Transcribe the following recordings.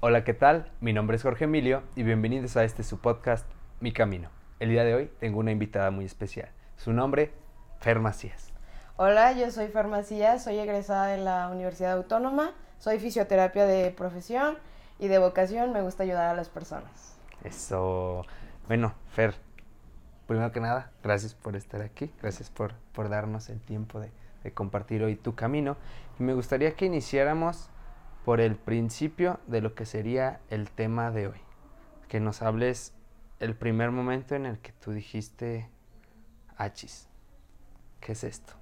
Hola, ¿qué tal? Mi nombre es Jorge Emilio y bienvenidos a este su podcast, Mi Camino. El día de hoy tengo una invitada muy especial. Su nombre, Fer Macías. Hola, yo soy Fer Macías, soy egresada de la Universidad Autónoma, soy fisioterapia de profesión y de vocación, me gusta ayudar a las personas. Eso. Bueno, Fer, primero que nada, gracias por estar aquí, gracias por, por darnos el tiempo de, de compartir hoy tu camino. Y me gustaría que iniciáramos por el principio de lo que sería el tema de hoy. Que nos hables el primer momento en el que tú dijiste, achis, ¿qué es esto?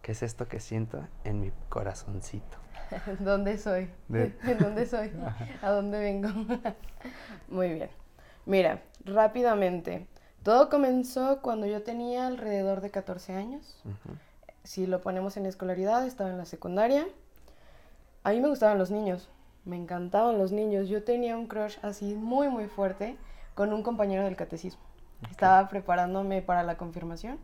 ¿Qué es esto que siento en mi corazoncito? ¿Dónde soy? ¿De dónde soy? ¿A dónde vengo? Muy bien. Mira, rápidamente. Todo comenzó cuando yo tenía alrededor de 14 años. Si lo ponemos en escolaridad, estaba en la secundaria. A mí me gustaban los niños, me encantaban los niños. Yo tenía un crush así muy, muy fuerte con un compañero del catecismo. Estaba preparándome para la confirmación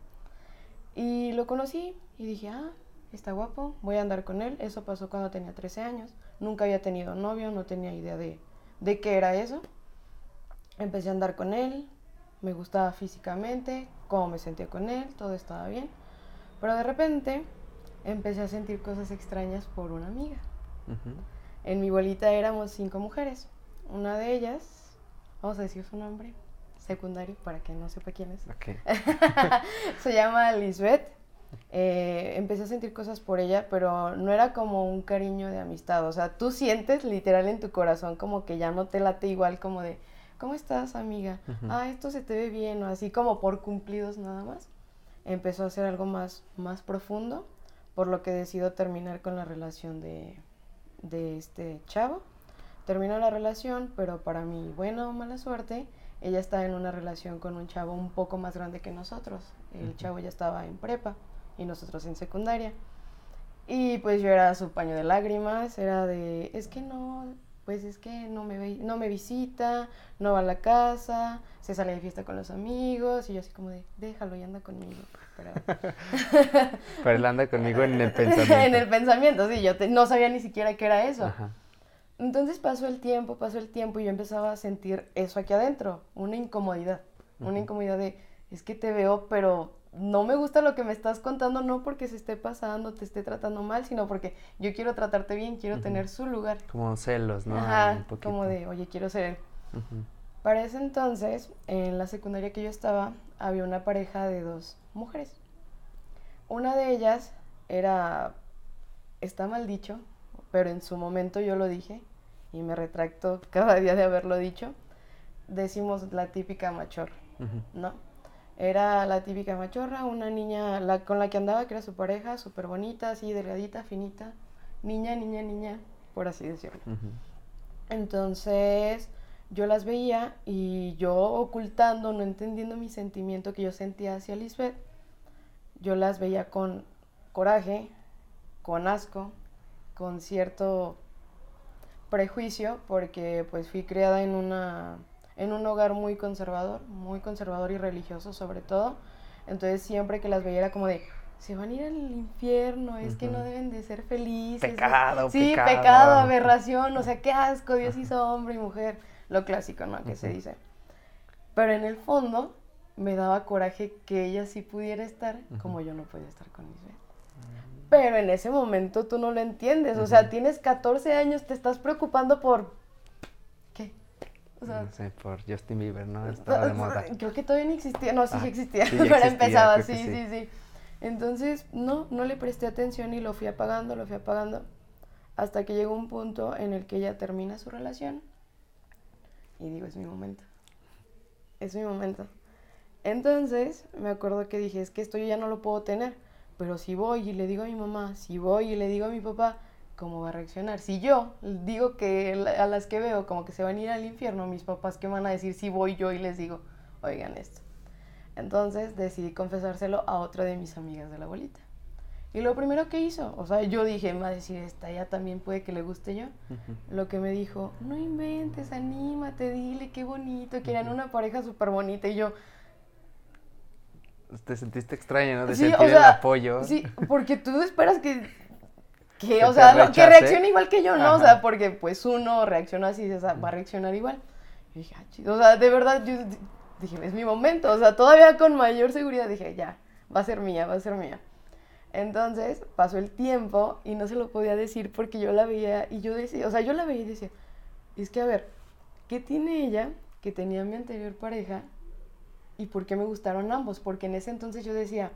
y lo conocí y dije, ah, está guapo, voy a andar con él. Eso pasó cuando tenía 13 años. Nunca había tenido novio, no tenía idea de, de qué era eso. Empecé a andar con él, me gustaba físicamente, cómo me sentía con él, todo estaba bien. Pero de repente empecé a sentir cosas extrañas por una amiga. En mi bolita éramos cinco mujeres. Una de ellas, vamos a decir su nombre, secundario, para que no sepa quién es. Se llama Lisbeth. Eh, empecé a sentir cosas por ella, pero no era como un cariño de amistad. O sea, tú sientes literal en tu corazón como que ya no te late igual como de, ¿cómo estás, amiga? Ah, esto se te ve bien, o así como por cumplidos nada más. Empezó a ser algo más, más profundo, por lo que decido terminar con la relación de, de este chavo. Terminó la relación, pero para mi buena o mala suerte, ella estaba en una relación con un chavo un poco más grande que nosotros. El chavo ya estaba en prepa y nosotros en secundaria. Y pues yo era su paño de lágrimas, era de, es que no, pues es que no me, no me visita, no va a la casa, se sale de fiesta con los amigos, y yo así como de, déjalo y anda conmigo. Pero, él anda conmigo en el pensamiento. en el pensamiento, sí, yo no sabía ni siquiera qué era eso. Entonces pasó el tiempo, pasó el tiempo y yo empezaba a sentir eso aquí adentro, una incomodidad, una incomodidad de, es que te veo, pero no me gusta lo que me estás contando, no porque se esté pasando, te esté tratando mal, sino porque yo quiero tratarte bien, quiero tener su lugar. Como celos, ¿no? Ajá, como de, oye, quiero ser él. Para ese entonces, en la secundaria que yo estaba, había una pareja de dos mujeres. Una de ellas era, está mal dicho, pero en su momento yo lo dije y me retracto cada día de haberlo dicho. Decimos la típica machorra, ¿no? Era la típica machorra, una niña la, con la que andaba, que era su pareja, súper bonita, así delgadita, finita. Niña, niña, niña, por así decirlo. Entonces, yo las veía y yo ocultando, no entendiendo mi sentimiento que yo sentía hacia Lisbeth, yo las veía con coraje, con asco, con cierto prejuicio, porque pues fui criada en una en un hogar muy conservador, muy conservador y religioso sobre todo. Entonces siempre que las veía era como de, se van a ir al infierno, es que no deben de ser felices. Pecado, sí, pecado. aberración, o sea, qué asco, Dios hizo hombre y mujer, lo clásico, ¿no? Que se dice. Pero en el fondo me daba coraje que ella sí pudiera estar como yo no podía estar con Isabel. Pero en ese momento tú no lo entiendes, o sea, tienes 14 años, te estás preocupando por no sé, por Justin Bieber, ¿no? Estaba de moda. Creo que todavía no existía. No, sí, ah, existía. pero empezaba, sí, sí, sí, Entonces, no, no le presté atención y lo fui apagando, lo fui apagando. Hasta que llegó un punto en el que ella termina su relación. Y digo, es mi momento. Es mi momento. Entonces, me acuerdo que dije, es que esto yo ya no lo puedo tener. Pero si voy y le digo a mi mamá, si voy y le digo a mi papá, cómo va a reaccionar. Si yo digo que a las que veo como que se van a ir al infierno, mis papás, ¿qué van a decir si voy yo y les digo, oigan esto? Entonces decidí confesárselo a otra de mis amigas de la abuelita. Y lo primero que hizo, o sea, yo dije, va a decir, esta ya también puede que le guste yo. Lo que me dijo, no inventes, anímate, dile qué bonito, que eran una pareja súper bonita. Y yo, te sentiste extraña, ¿no? De sentir el apoyo. Sí, porque tú esperas que que, o sea, que reaccione igual que yo, ¿no? O sea, porque pues uno reacciona así, o sea, va a reaccionar igual. Y dije, ah, chido. O sea, de verdad, yo dije, es mi momento. O sea, todavía con mayor seguridad dije, ya, va a ser mía, va a ser mía. Entonces pasó el tiempo y no se lo podía decir porque yo la veía y yo decía, o sea, yo la veía y decía, es que a ver, ¿qué tiene ella que tenía mi anterior pareja y por qué me gustaron ambos? Porque en ese entonces yo decía,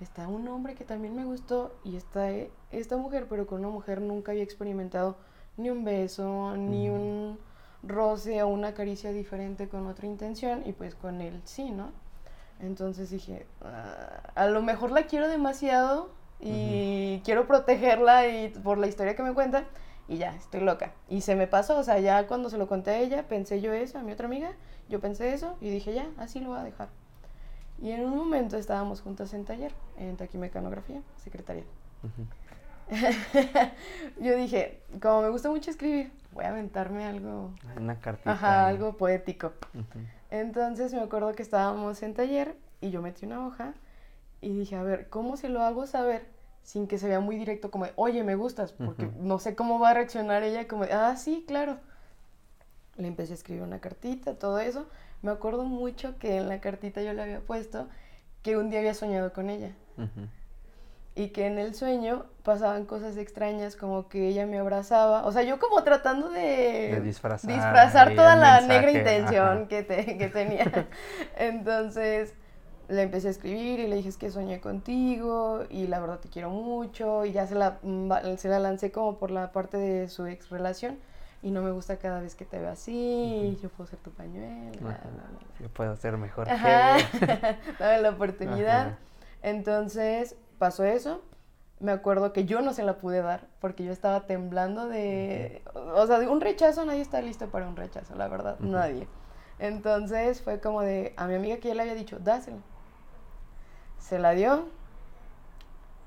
está un hombre que también me gustó y está esta mujer, pero con una mujer nunca había experimentado ni un beso, ni un roce o una caricia diferente con otra intención y pues con él sí, ¿no? Entonces dije, ah, a lo mejor la quiero demasiado y quiero protegerla y por la historia que me cuenta y ya, estoy loca. Y se me pasó, o sea, ya cuando se lo conté a ella, pensé yo eso, a mi otra amiga, yo pensé eso y dije, ya, así lo voy a dejar. Y en un momento estábamos juntas en taller, en taquimecanografía, secretaria. yo dije, como me gusta mucho escribir, voy a aventarme algo. Una cartita. Ajá, algo poético. Entonces me acuerdo que estábamos en taller y yo metí una hoja y dije, a ver, ¿cómo se lo hago saber sin que se vea muy directo como, oye, me gustas? Porque no sé cómo va a reaccionar ella, como, ah, sí, claro. Le empecé a escribir una cartita, todo eso. Me acuerdo mucho que en la cartita yo le había puesto que un día había soñado con ella. Y que en el sueño pasaban cosas extrañas como que ella me abrazaba, o sea, yo como tratando de, disfrazar, toda la negra intención que, que tenía. Entonces le empecé a escribir y le dije es que soñé contigo y la verdad te quiero mucho y ya se la, mm, se la lancé como por la parte de su ex relación y no me gusta cada vez que te veo así, yo puedo ser tu pañuelo. Yo puedo ser mejor Ajá. Dame la oportunidad. Entonces, pasó eso. Me acuerdo que yo no se la pude dar porque yo estaba temblando de... O sea, de un rechazo, nadie está listo para un rechazo, la verdad, nadie. Entonces fue como de... A mi amiga que ya le había dicho, dásela. Se la dio.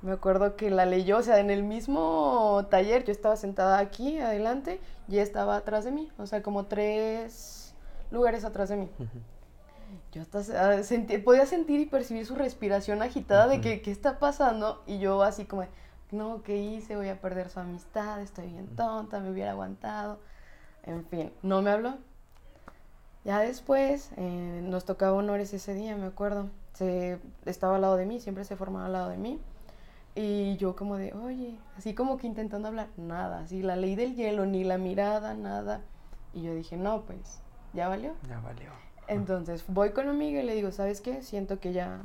Me acuerdo que la leyó, o sea, en el mismo taller, yo estaba sentada aquí, adelante, y estaba atrás de mí, o sea, como tres lugares atrás de mí yo hasta ah, podía sentir y percibir su respiración agitada de que, ¿qué está pasando? Y yo así como, no, ¿qué hice? Voy a perder su amistad, estoy bien tonta, me hubiera aguantado. En fin, no me habló. Ya después eh, nos tocaba honores ese día, me acuerdo. Se, estaba al lado de mí, siempre se formaba al lado de mí. Y yo como de, oye, así como que intentando hablar, nada, así la ley del hielo, ni la mirada, nada. Y yo dije, no, pues, ¿ya valió? Ya valió. Entonces voy con mi amiga y le digo, ¿sabes qué? Siento que ya,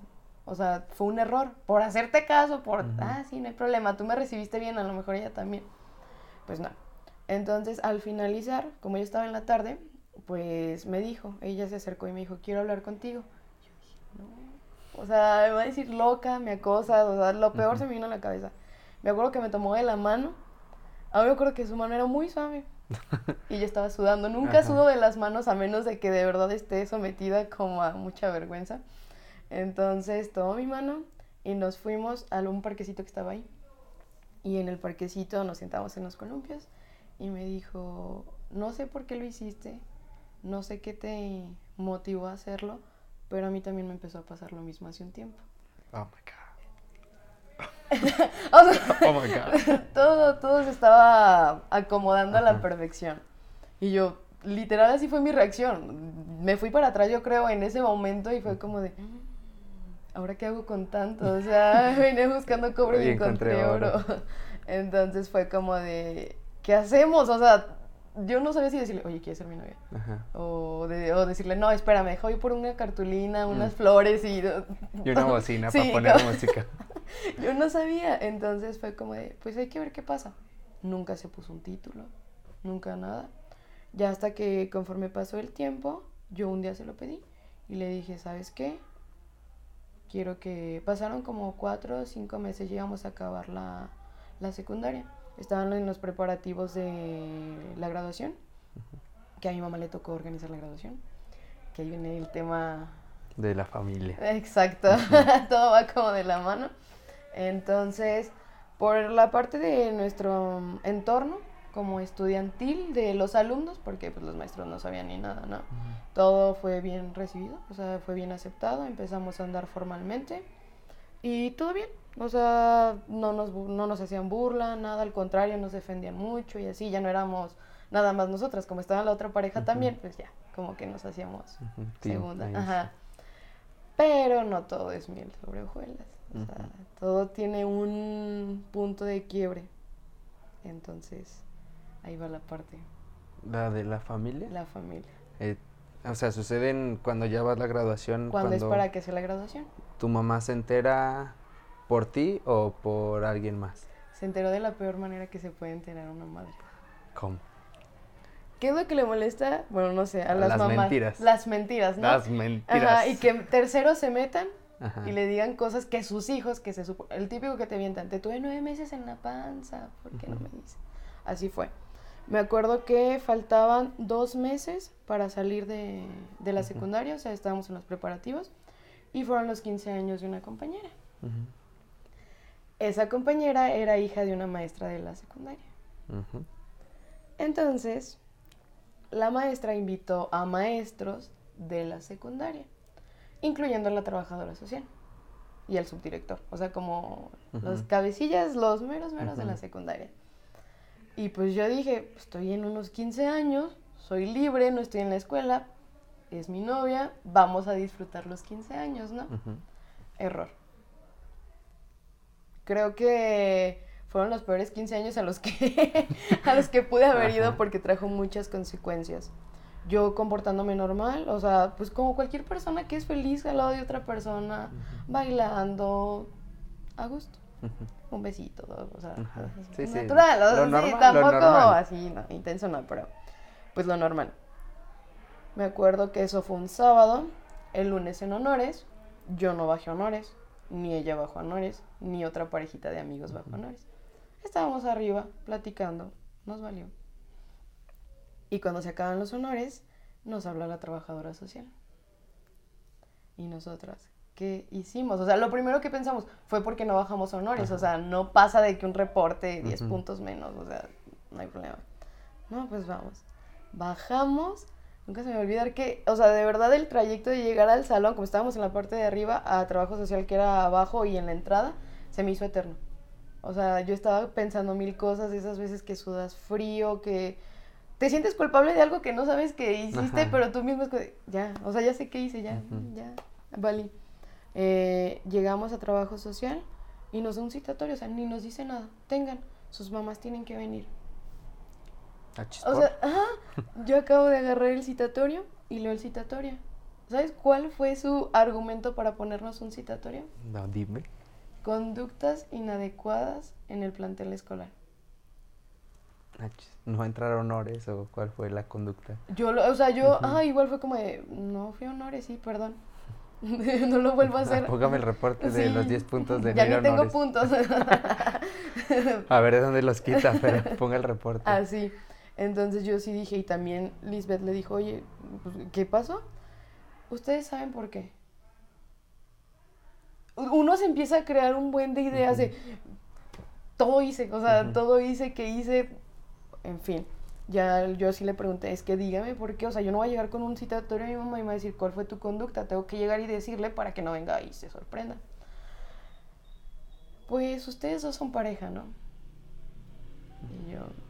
o sea, fue un error. Por hacerte caso, por, ah, sí, no hay problema, tú me recibiste bien, a lo mejor ella también. Pues no. Entonces al finalizar, como yo estaba en la tarde, pues me dijo, ella se acercó y me dijo, quiero hablar contigo. Yo dije, no. O sea, me va a decir loca, me acosa, o sea, lo peor se me vino a la cabeza. Me acuerdo que me tomó de la mano. A mí me acuerdo que su mano era muy suave. y yo estaba sudando. Nunca sudo de las manos a menos de que de verdad esté sometida como a mucha vergüenza. Entonces tomó mi mano y nos fuimos a un parquecito que estaba ahí. Y en el parquecito nos sentamos en los columpios y me dijo, no sé por qué lo hiciste, no sé qué te motivó a hacerlo, pero a mí también me empezó a pasar lo mismo hace un tiempo. Oh my God. oh my God. Todo, todo se estaba acomodando a la perfección. Y yo, literal, así fue mi reacción. Me fui para atrás, yo creo, en ese momento y fue como de. ¿Ahora qué hago con tanto? O sea, vine buscando cobre y, encontré, oro. Entonces fue como de. ¿Qué hacemos? O sea, yo no sabía si decirle, oye, ¿quieres ser mi novia? O, o, decirle, no, espérame, deja por una cartulina, unas mm. flores y... y una bocina para poner música. yo no sabía, entonces fue como de, pues hay que ver qué pasa. Nunca se puso un título, nunca nada. Ya hasta que conforme pasó el tiempo, yo un día se lo pedí y le dije, ¿sabes qué? Quiero que... Pasaron como cuatro o cinco meses, llegamos a acabar la, la secundaria estaban en los preparativos de la graduación, que a mi mamá le tocó organizar la graduación, que ahí viene el tema... De la familia. Exacto, todo va como de la mano. Entonces, por la parte de nuestro entorno, como estudiantil de los alumnos, porque pues los maestros no sabían ni nada, ¿no? Todo fue bien recibido, o sea, fue bien aceptado, empezamos a andar formalmente. Y todo bien. O sea, no nos, no nos hacían burla, nada, al contrario, nos defendían mucho y así, ya no éramos nada más nosotras, como estaba la otra pareja también, pues ya, como que nos hacíamos segunda. Ajá. Pero no todo es miel sobre hojuelas. O sea, todo tiene un punto de quiebre. Entonces, ahí va la parte. ¿La de la familia? La familia. Eh, o sea, suceden cuando ya vas la graduación. ¿Cuándo es para que sea la graduación? ¿Tu mamá se entera por ti o por alguien más? Se enteró de la peor manera que se puede enterar una madre. ¿Cómo? ¿Qué es lo que le molesta? Bueno, no sé, a las, las mentiras. Las mentiras, ¿no? Las mentiras. Ajá, y que terceros se metan y le digan cosas que sus hijos, que se supo, el típico que te mientan, te tuve nueve meses en la panza, ¿por qué no me dices? Así fue. Me acuerdo que faltaban dos meses para salir de, de la secundaria, o sea, estábamos en los preparativos, y fueron los 15 años de una compañera. Esa compañera era hija de una maestra de la secundaria. Entonces, la maestra invitó a maestros de la secundaria incluyendo a la trabajadora social y al subdirector, o sea, como los cabecillas, los meros meros de la secundaria. Y pues yo dije, estoy en unos 15 años, soy libre, no estoy en la escuela, es mi novia, vamos a disfrutar los 15 años, ¿no? Error. Creo que fueron los peores 15 años a los que, a los que pude haber ido porque trajo muchas consecuencias. Yo comportándome normal, o sea, pues como cualquier persona que es feliz al lado de otra persona, bailando a gusto. Un besito, o sea, sí, natural, o sea, sí, tampoco así, no, intenso no, pero pues lo normal. Me acuerdo que eso fue un sábado, el lunes en honores, yo no bajé honores, ni ella bajó honores, ni otra parejita de amigos bajó honores. Estábamos arriba platicando, nos valió. Y cuando se acaban los honores, nos habla la trabajadora social. Y nosotras, ¿qué hicimos? O sea, lo primero que pensamos fue porque no bajamos honores. O sea, no pasa de que un reporte 10 puntos menos. O sea, no hay problema. No, pues vamos. Bajamos. Nunca se me va a olvidar que, o sea, de verdad el trayecto de llegar al salón, como estábamos en la parte de arriba, a trabajo social que era abajo y en la entrada, se me hizo eterno. O sea, yo estaba pensando mil cosas, esas veces que sudas frío, que te sientes culpable de algo que no sabes que hiciste, pero tú mismo es que, ya, o sea, ya sé qué hice, ya, ya, vale. Eh, llegamos a trabajo social y nos da un citatorio, o sea, ni nos dice nada. Tengan, sus mamás tienen que venir. Ah, o sea, ajá, yo acabo de agarrar el citatorio y leo el citatorio. ¿Sabes cuál fue su argumento para ponernos un citatorio? No, dime. Conductas inadecuadas en el plantel escolar. ¿No entrar a honores o cuál fue la conducta? Yo, o sea, yo, ah, igual fue como de, no fui a honores, sí, perdón. no lo vuelvo a hacer. Póngame el reporte de los 10 puntos de Ya ni tengo puntos. a ver de dónde los quita, pero ponga el reporte. Ah, sí. Entonces yo sí dije, y también Lisbeth le dijo, oye, pues, ¿qué pasó? Ustedes saben por qué. Uno se empieza a crear un buen de ideas de todo hice, o sea, todo hice que hice en fin, ya yo sí le pregunté, es que dígame por qué, o sea, yo no voy a llegar con un citatorio a mi mamá y me va a decir cuál fue tu conducta, tengo que llegar y decirle para que no venga y se sorprenda. Pues ustedes dos son pareja, ¿no? Y yo...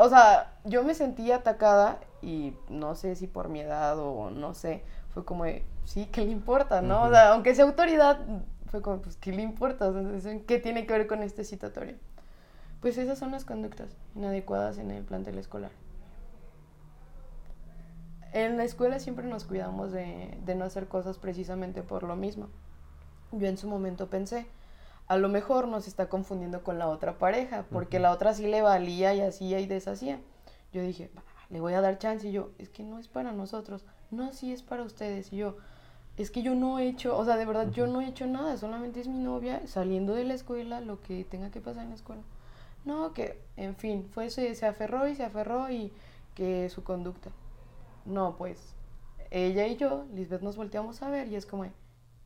O sea, yo me sentí atacada y no sé si por mi edad o no sé, fue como de, sí, ¿qué le importa, no? O sea, aunque sea autoridad, fue como, pues, ¿qué le importa? O sea, ¿qué tiene que ver con este citatorio? Pues esas son las conductas inadecuadas en el plantel escolar. En la escuela siempre nos cuidamos de, no hacer cosas precisamente por lo mismo. Yo en su momento pensé, a lo mejor nos está confundiendo con la otra pareja, porque la otra sí le valía y hacía y deshacía. Yo dije, le voy a dar chance y yo, es que no es para nosotros, no, sí es para ustedes. Y yo, es que yo no he hecho, o sea, de verdad, yo no he hecho nada, solamente es mi novia saliendo de la escuela, lo que tenga que pasar en la escuela. No, que, en fin, fue eso y se aferró y se aferró y que su conducta. No, pues, ella y yo, Lisbeth, nos volteamos a ver y es como,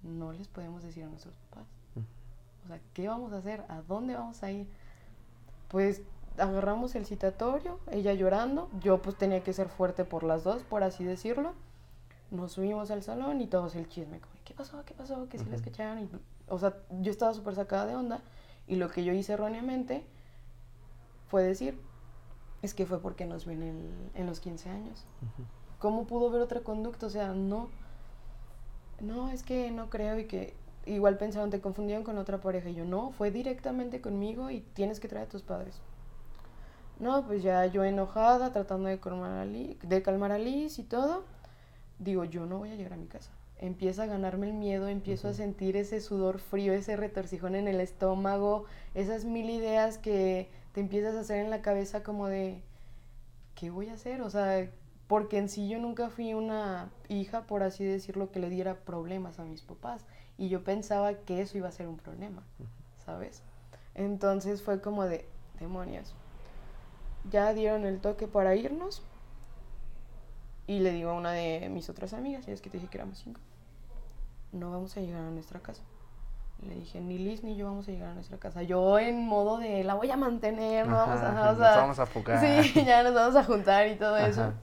no les podemos decir a nuestros papás. O sea, ¿qué vamos a hacer? ¿A dónde vamos a ir? Pues agarramos el citatorio, ella llorando, yo pues tenía que ser fuerte por las dos, por así decirlo. Nos subimos al salón y todos el chisme, como, ¿qué pasó? ¿Qué pasó? Que si les cacharon y o sea, yo estaba súper sacada de onda y lo que yo hice erróneamente fue decir, es que fue porque nos ven en, los 15 años. ¿Cómo pudo haber otra conducta? O sea, no, no, es que no creo y que igual pensaron, te confundieron con otra pareja. Y yo, no, fue directamente conmigo y tienes que traer a tus padres. No, pues ya yo enojada, tratando de calmar a Liz, de calmar a Liz y todo, digo, yo no voy a llegar a mi casa. Empieza a ganarme el miedo, empiezo a sentir ese sudor frío, ese retorcijón en el estómago, esas mil ideas que te empiezas a hacer en la cabeza como de, ¿qué voy a hacer? O sea, porque en sí yo nunca fui una hija, por así decirlo, que le diera problemas a mis papás. Y yo pensaba que eso iba a ser un problema, ¿sabes? Entonces fue como de, demonios. Ya dieron el toque para irnos. Y le digo a una de mis otras amigas, ya es que te dije que éramos cinco, no vamos a llegar a nuestra casa. Le dije, ni Liz ni yo vamos a llegar a nuestra casa. Yo en modo de, la voy a mantener, no vamos a... nos vamos a enfocar. Sí, ya nos vamos a juntar y todo eso.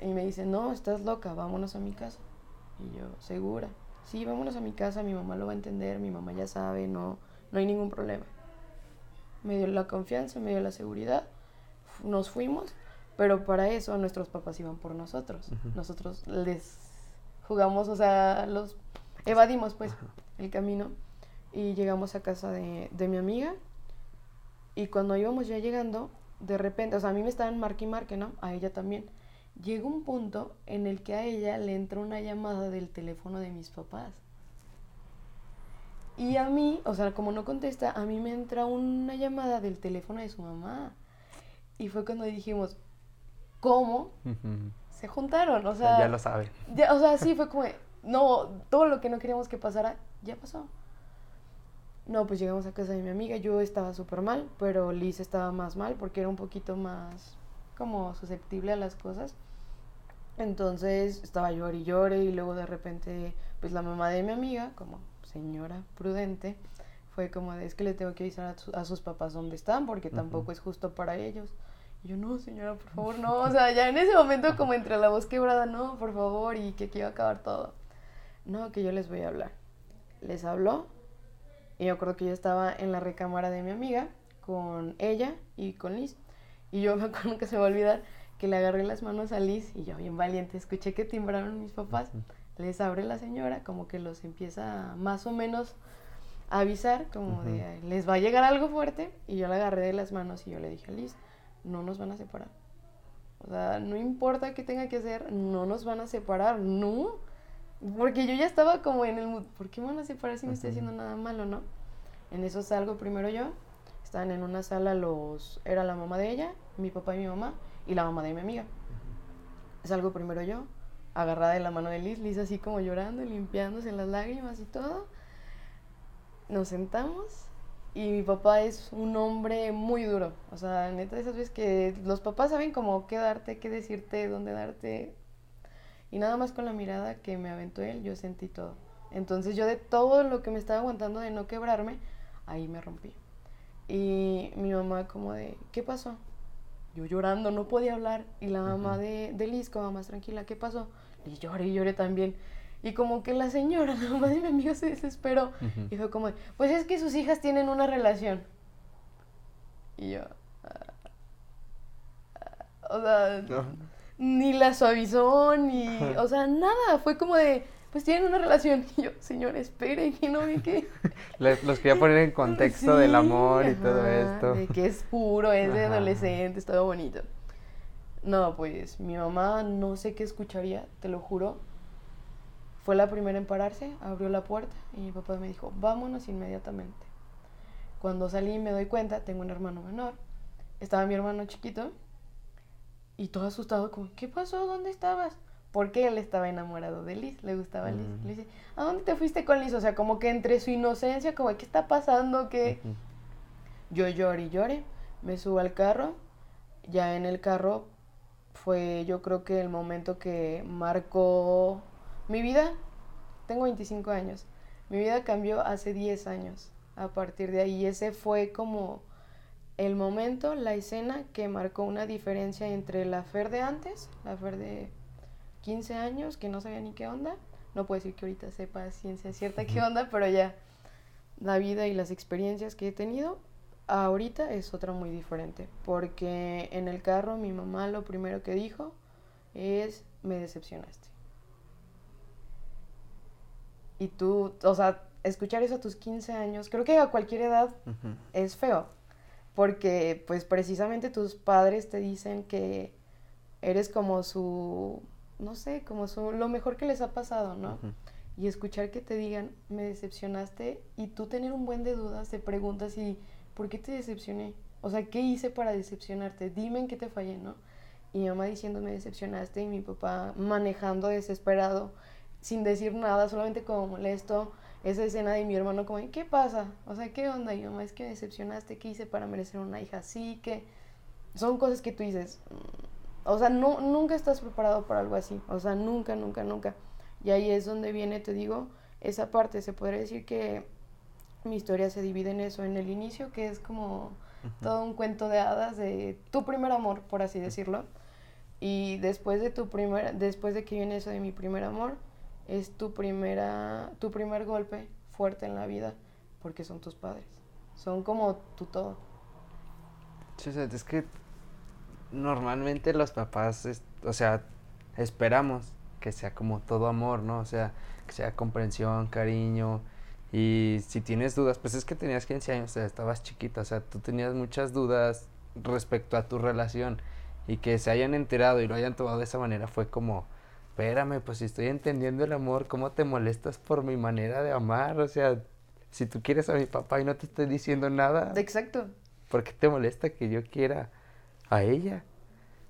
Y me dice, no, estás loca, vámonos a mi casa. Y yo, segura. Sí, vámonos a mi casa, mi mamá lo va a entender, mi mamá ya sabe, no, no hay ningún problema. Me dio la confianza, me dio la seguridad, nos fuimos, pero para eso nuestros papás iban por nosotros. Nosotros les jugamos, o sea, los evadimos pues el camino y llegamos a casa de, de mi amiga y cuando íbamos ya llegando, de repente, o sea, a mí me estaban marque y marque, ¿no? A ella también. Llegó un punto en el que a ella le entró una llamada del teléfono de mis papás. Y a mí, o sea, como no contesta, a mí me entra una llamada del teléfono de su mamá. Y fue cuando dijimos, ¿cómo? Se juntaron, o sea... Ya lo sabe. o sea, sí, fue como, no, todo lo que no queríamos que pasara, ya pasó. No, pues llegamos a casa de mi amiga, yo estaba súper mal, pero Liz estaba más mal porque era un poquito más como susceptible a las cosas. Entonces estaba llorando y llore y luego de repente pues la mamá de mi amiga, como señora prudente, fue como de es que le tengo que avisar a, sus papás dónde están porque tampoco es justo para ellos. Y yo, no, señora, por favor, no. O sea, ya en ese momento como entre la voz quebrada, no, por favor, y que quiero acabar todo. No, que yo les voy a hablar. Les habló y yo creo que yo estaba en la recámara de mi amiga con ella y con Liz. Y yo me acuerdo que se me va a olvidar que le agarré las manos a Liz y yo bien valiente escuché que timbraron mis papás. Les abre la señora, como que los empieza más o menos a avisar, como de les va a llegar algo fuerte. Y yo la agarré de las manos y yo le dije a Liz, no nos van a separar. O sea, no importa qué tenga que hacer, no nos van a separar, no. Porque yo ya estaba como en el ¿por qué me van a separar si no estoy haciendo nada malo, no? En eso salgo primero yo. Estaban en una sala los... Era la mamá de ella, mi papá y mi mamá, y la mamá de mi amiga. Salgo primero yo, agarrada de la mano de Liz, Liz así como llorando, limpiándose las lágrimas y todo. Nos sentamos y mi papá es un hombre muy duro. O sea, neta, esas veces que los papás saben cómo qué darte, qué decirte, dónde darte. Y nada más con la mirada que me aventó él, yo sentí todo. Entonces yo de todo lo que me estaba aguantando de no quebrarme, ahí me rompí. Y mi mamá como de, ¿qué pasó? Yo llorando, no podía hablar. Y la mamá de, de Liz como más tranquila, ¿qué pasó? Y lloré y lloré también. Y como que la señora, la mamá de mi amigo se desesperó. Y fue como, pues es que sus hijas tienen una relación. Y yo... Ah, ah", o sea, ni la suavizó, ni... O sea, nada. Fue como de, pues tienen una relación. Y yo, señor, espere, que no vi que... Los quería poner en contexto del amor y todo esto. De que es puro, es de adolescente, es todo bonito. No, pues mi mamá no sé qué escucharía, te lo juro. Fue la primera en pararse, abrió la puerta y mi papá me dijo, vámonos inmediatamente. Cuando salí me doy cuenta, tengo un hermano menor, estaba mi hermano chiquito y todo asustado como, ¿qué pasó? ¿Dónde estabas? Porque él estaba enamorado de Liz, le gustaba Liz. Le dice, ¿a dónde te fuiste con Liz? O sea, como que entre su inocencia, como, ¿qué está pasando? Que yo lloré y lloré, me subo al carro, ya en el carro fue yo creo que el momento que marcó mi vida. Tengo 25 años. Mi vida cambió hace 10 años. A partir de ahí, ese fue como el momento, la escena que marcó una diferencia entre la Fer de antes, la Fer de 15 años, que no sabía ni qué onda. No puedo decir que ahorita sepa ciencia cierta qué onda, pero ya. la vida y las experiencias que he tenido, ahorita es otra muy diferente. Porque en el carro mi mamá lo primero que dijo es, me decepcionaste. Y tú, o sea, escuchar eso a tus 15 años, creo que a cualquier edad es feo. Porque pues precisamente tus padres te dicen que eres como su, no sé, como su, lo mejor que les ha pasado, ¿no? Y escuchar que te digan, me decepcionaste, y tú tener un buen de dudas, de preguntas y, ¿por qué te decepcioné? O sea, ¿qué hice para decepcionarte? Dime en qué te fallé, ¿no? Y mi mamá diciendo, me decepcionaste, y mi papá manejando desesperado, sin decir nada, solamente como molesto, esa escena de mi hermano como, ¿qué pasa? O sea, ¿qué onda? Y mi mamá, es que me decepcionaste, ¿qué hice para merecer una hija así? Que son cosas que tú dices, o sea, no, nunca estás preparado para algo así. O sea, nunca, nunca, nunca. Y ahí es donde viene, te digo, esa parte. Se podría decir que mi historia se divide en eso, en el inicio, que es como todo un cuento de hadas de tu primer amor, por así decirlo. Y después de tu primer, después de que viene eso de mi primer amor, es tu primera, tu primer golpe fuerte en la vida, porque son tus padres. Son como tu todo. Sí, es que normalmente los papás, o sea, esperamos que sea como todo amor, ¿no? O sea, que sea comprensión, cariño. Y si tienes dudas, pues es que tenías 15 años, o sea, estabas chiquita, o sea, tú tenías muchas dudas respecto a tu relación. Y que se hayan enterado y lo hayan tomado de esa manera fue como, espérame, pues si estoy entendiendo el amor, ¿cómo te molestas por mi manera de amar? O sea, si tú quieres a mi papá y no te estoy diciendo nada. Exacto. ¿Por qué te molesta que yo quiera a ella.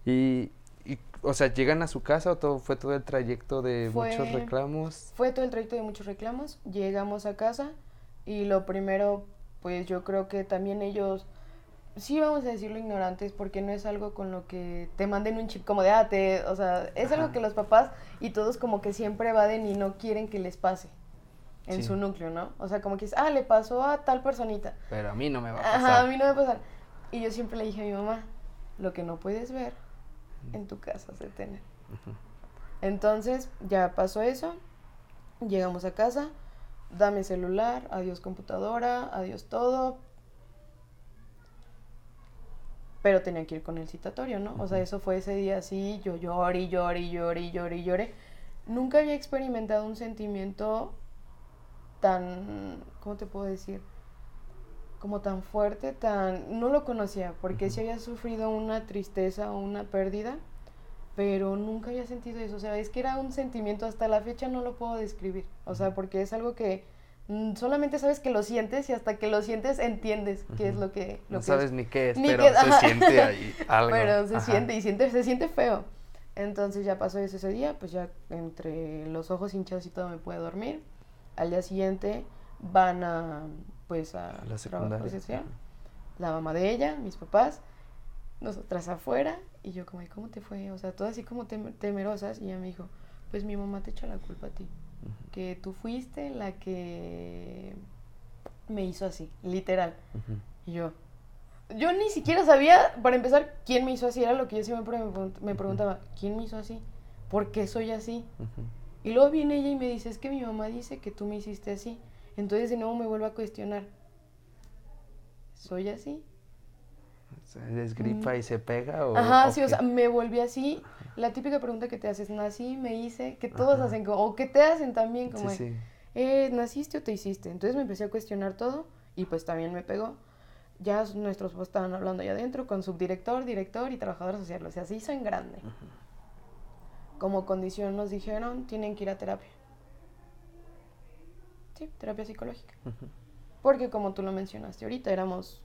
Y, o sea, llegan a su casa o todo, fue todo el trayecto de muchos reclamos. Fue todo el trayecto de muchos reclamos. Llegamos a casa y lo primero, pues yo creo que también ellos, sí vamos a decirlo ignorantes, porque no es algo con lo que te manden un chip como de, ah, te, o sea, es algo que los papás y todos como que siempre evaden y no quieren que les pase en su núcleo, ¿no? O sea, como que es, ah, le pasó a tal personita. Pero a mí no me va a pasar. Ajá, a mí no me va a pasar. Y yo siempre le dije a mi mamá, lo que no puedes ver en tu casa se tiene. Entonces ya pasó eso, llegamos a casa, dame celular, adiós computadora, adiós todo. Pero tenía que ir con el citatorio, ¿no? O sea, eso fue ese día así, yo lloré, lloré, lloré, lloré, lloré. Nunca había experimentado un sentimiento tan, ¿cómo te puedo decir? Como tan fuerte, tan... No lo conocía, porque sí había sufrido una tristeza o una pérdida, pero nunca había sentido eso. O sea, es que era un sentimiento, hasta la fecha no lo puedo describir. O sea, porque es algo que mm, solamente sabes que lo sientes y hasta que lo sientes entiendes qué es lo que... no sabes ni qué es, pero se siente ahí algo. Pero se siente y siente, se siente feo. Entonces ya pasó eso ese día, pues ya entre los ojos hinchados y todo me pude dormir. Al día siguiente van a pues a la secundaria. La mamá de ella, mis papás, nosotras afuera, y yo como, ¿cómo te fue? O sea, todas así como temerosas, y ella me dijo, pues mi mamá te echa la culpa a ti, que tú fuiste la que me hizo así, literal. Y yo, yo ni siquiera sabía, para empezar, quién me hizo así, era lo que yo siempre me preguntaba, ¿quién me hizo así? ¿Por qué soy así? Y luego viene ella y me dice, es que mi mamá dice que tú me hiciste así. Entonces de nuevo me vuelvo a cuestionar. ¿Soy así? ¿Es gripa y se pega? O, Ajá, sí, o sea, me volví así. La típica pregunta que te haces, nací, me hice, que todos hacen, o que te hacen también, como, sí, Eh, ¿naciste o te hiciste? Entonces me empecé a cuestionar todo y pues también me pegó. Ya nuestros pues estaban hablando allá adentro con subdirector, director y trabajador social, o sea, se hizo en grande. Como condición nos dijeron, tienen que ir a terapia terapia psicológica. Porque como tú lo mencionaste ahorita, éramos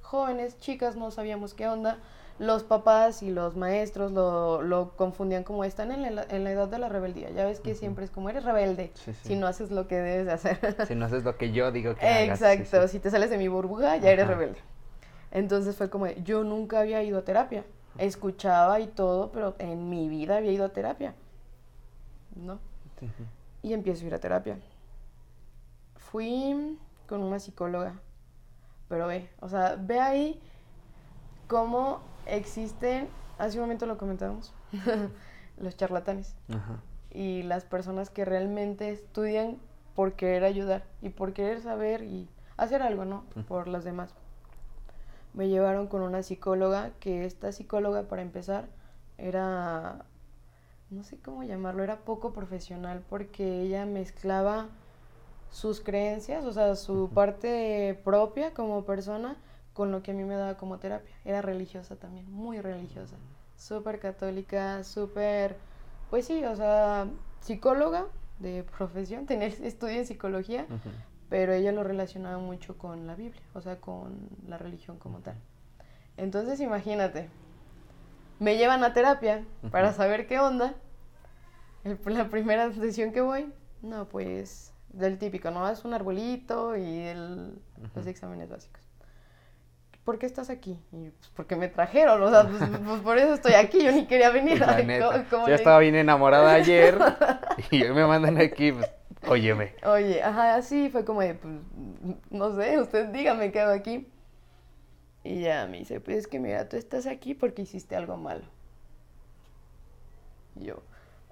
jóvenes, chicas, no sabíamos qué onda. Los papás y los maestros lo, lo confundían como están en la, en la, edad de la rebeldía. Ya ves que siempre es como eres rebelde si no haces lo que debes de hacer. si no haces lo que yo digo que Exacto, si te sales de mi burbuja ya eres rebelde. Entonces fue como, yo nunca había ido a terapia. Escuchaba y todo, pero en mi vida había ido a terapia. ¿No? Y empiezo a ir a terapia fui con una psicóloga. Pero ve, o sea, ve ahí cómo existen, hace un momento lo comentábamos, los charlatanes. Y las personas que realmente estudian por querer ayudar y por querer saber y hacer algo, ¿no? Por las demás. Me llevaron con una psicóloga, que esta psicóloga, para empezar, era, no sé cómo llamarlo, era poco profesional porque ella mezclaba sus creencias, o sea, su parte propia como persona, con lo que a mí me daba como terapia. Era religiosa también, muy religiosa, súper católica, súper, pues sí, o sea, psicóloga de profesión, tenía estudio en psicología, pero ella lo relacionaba mucho con la Biblia, o sea, con la religión como tal. Entonces, imagínate, me llevan a terapia para saber qué onda. la primera sesión que voy, no, pues del típico, ¿no? Es un arbolito y el, los exámenes básicos. ¿Por qué estás aquí? Y pues porque me trajeron, o sea, pues, pues, por eso estoy aquí, yo ni quería venir. yo estaba bien enamorada ayer y hoy me mandan aquí, pues, óyeme. Oye, ajá, así fue como de, pues, no sé, usted dígame qué hago aquí. Y ya me dice, pues es que mira, tú estás aquí porque hiciste algo malo. Y yo,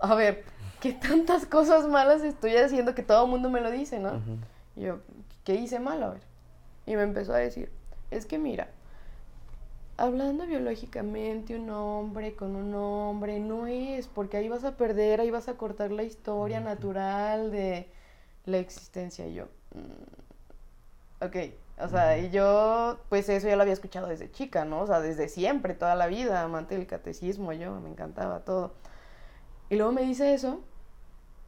a ver, ¿qué tantas cosas malas estoy haciendo que todo el mundo me lo dice, no? Y yo, ¿qué hice mal? A ver. Y me empezó a decir, es que mira, hablando biológicamente, un hombre con un hombre no es, porque ahí vas a perder, ahí vas a cortar la historia natural de la existencia. Y yo, mm, ok, o sea, y yo, pues eso ya lo había escuchado desde chica, ¿no? O sea, desde siempre, toda la vida, amante del catecismo, yo, me encantaba todo. Y luego me dice eso,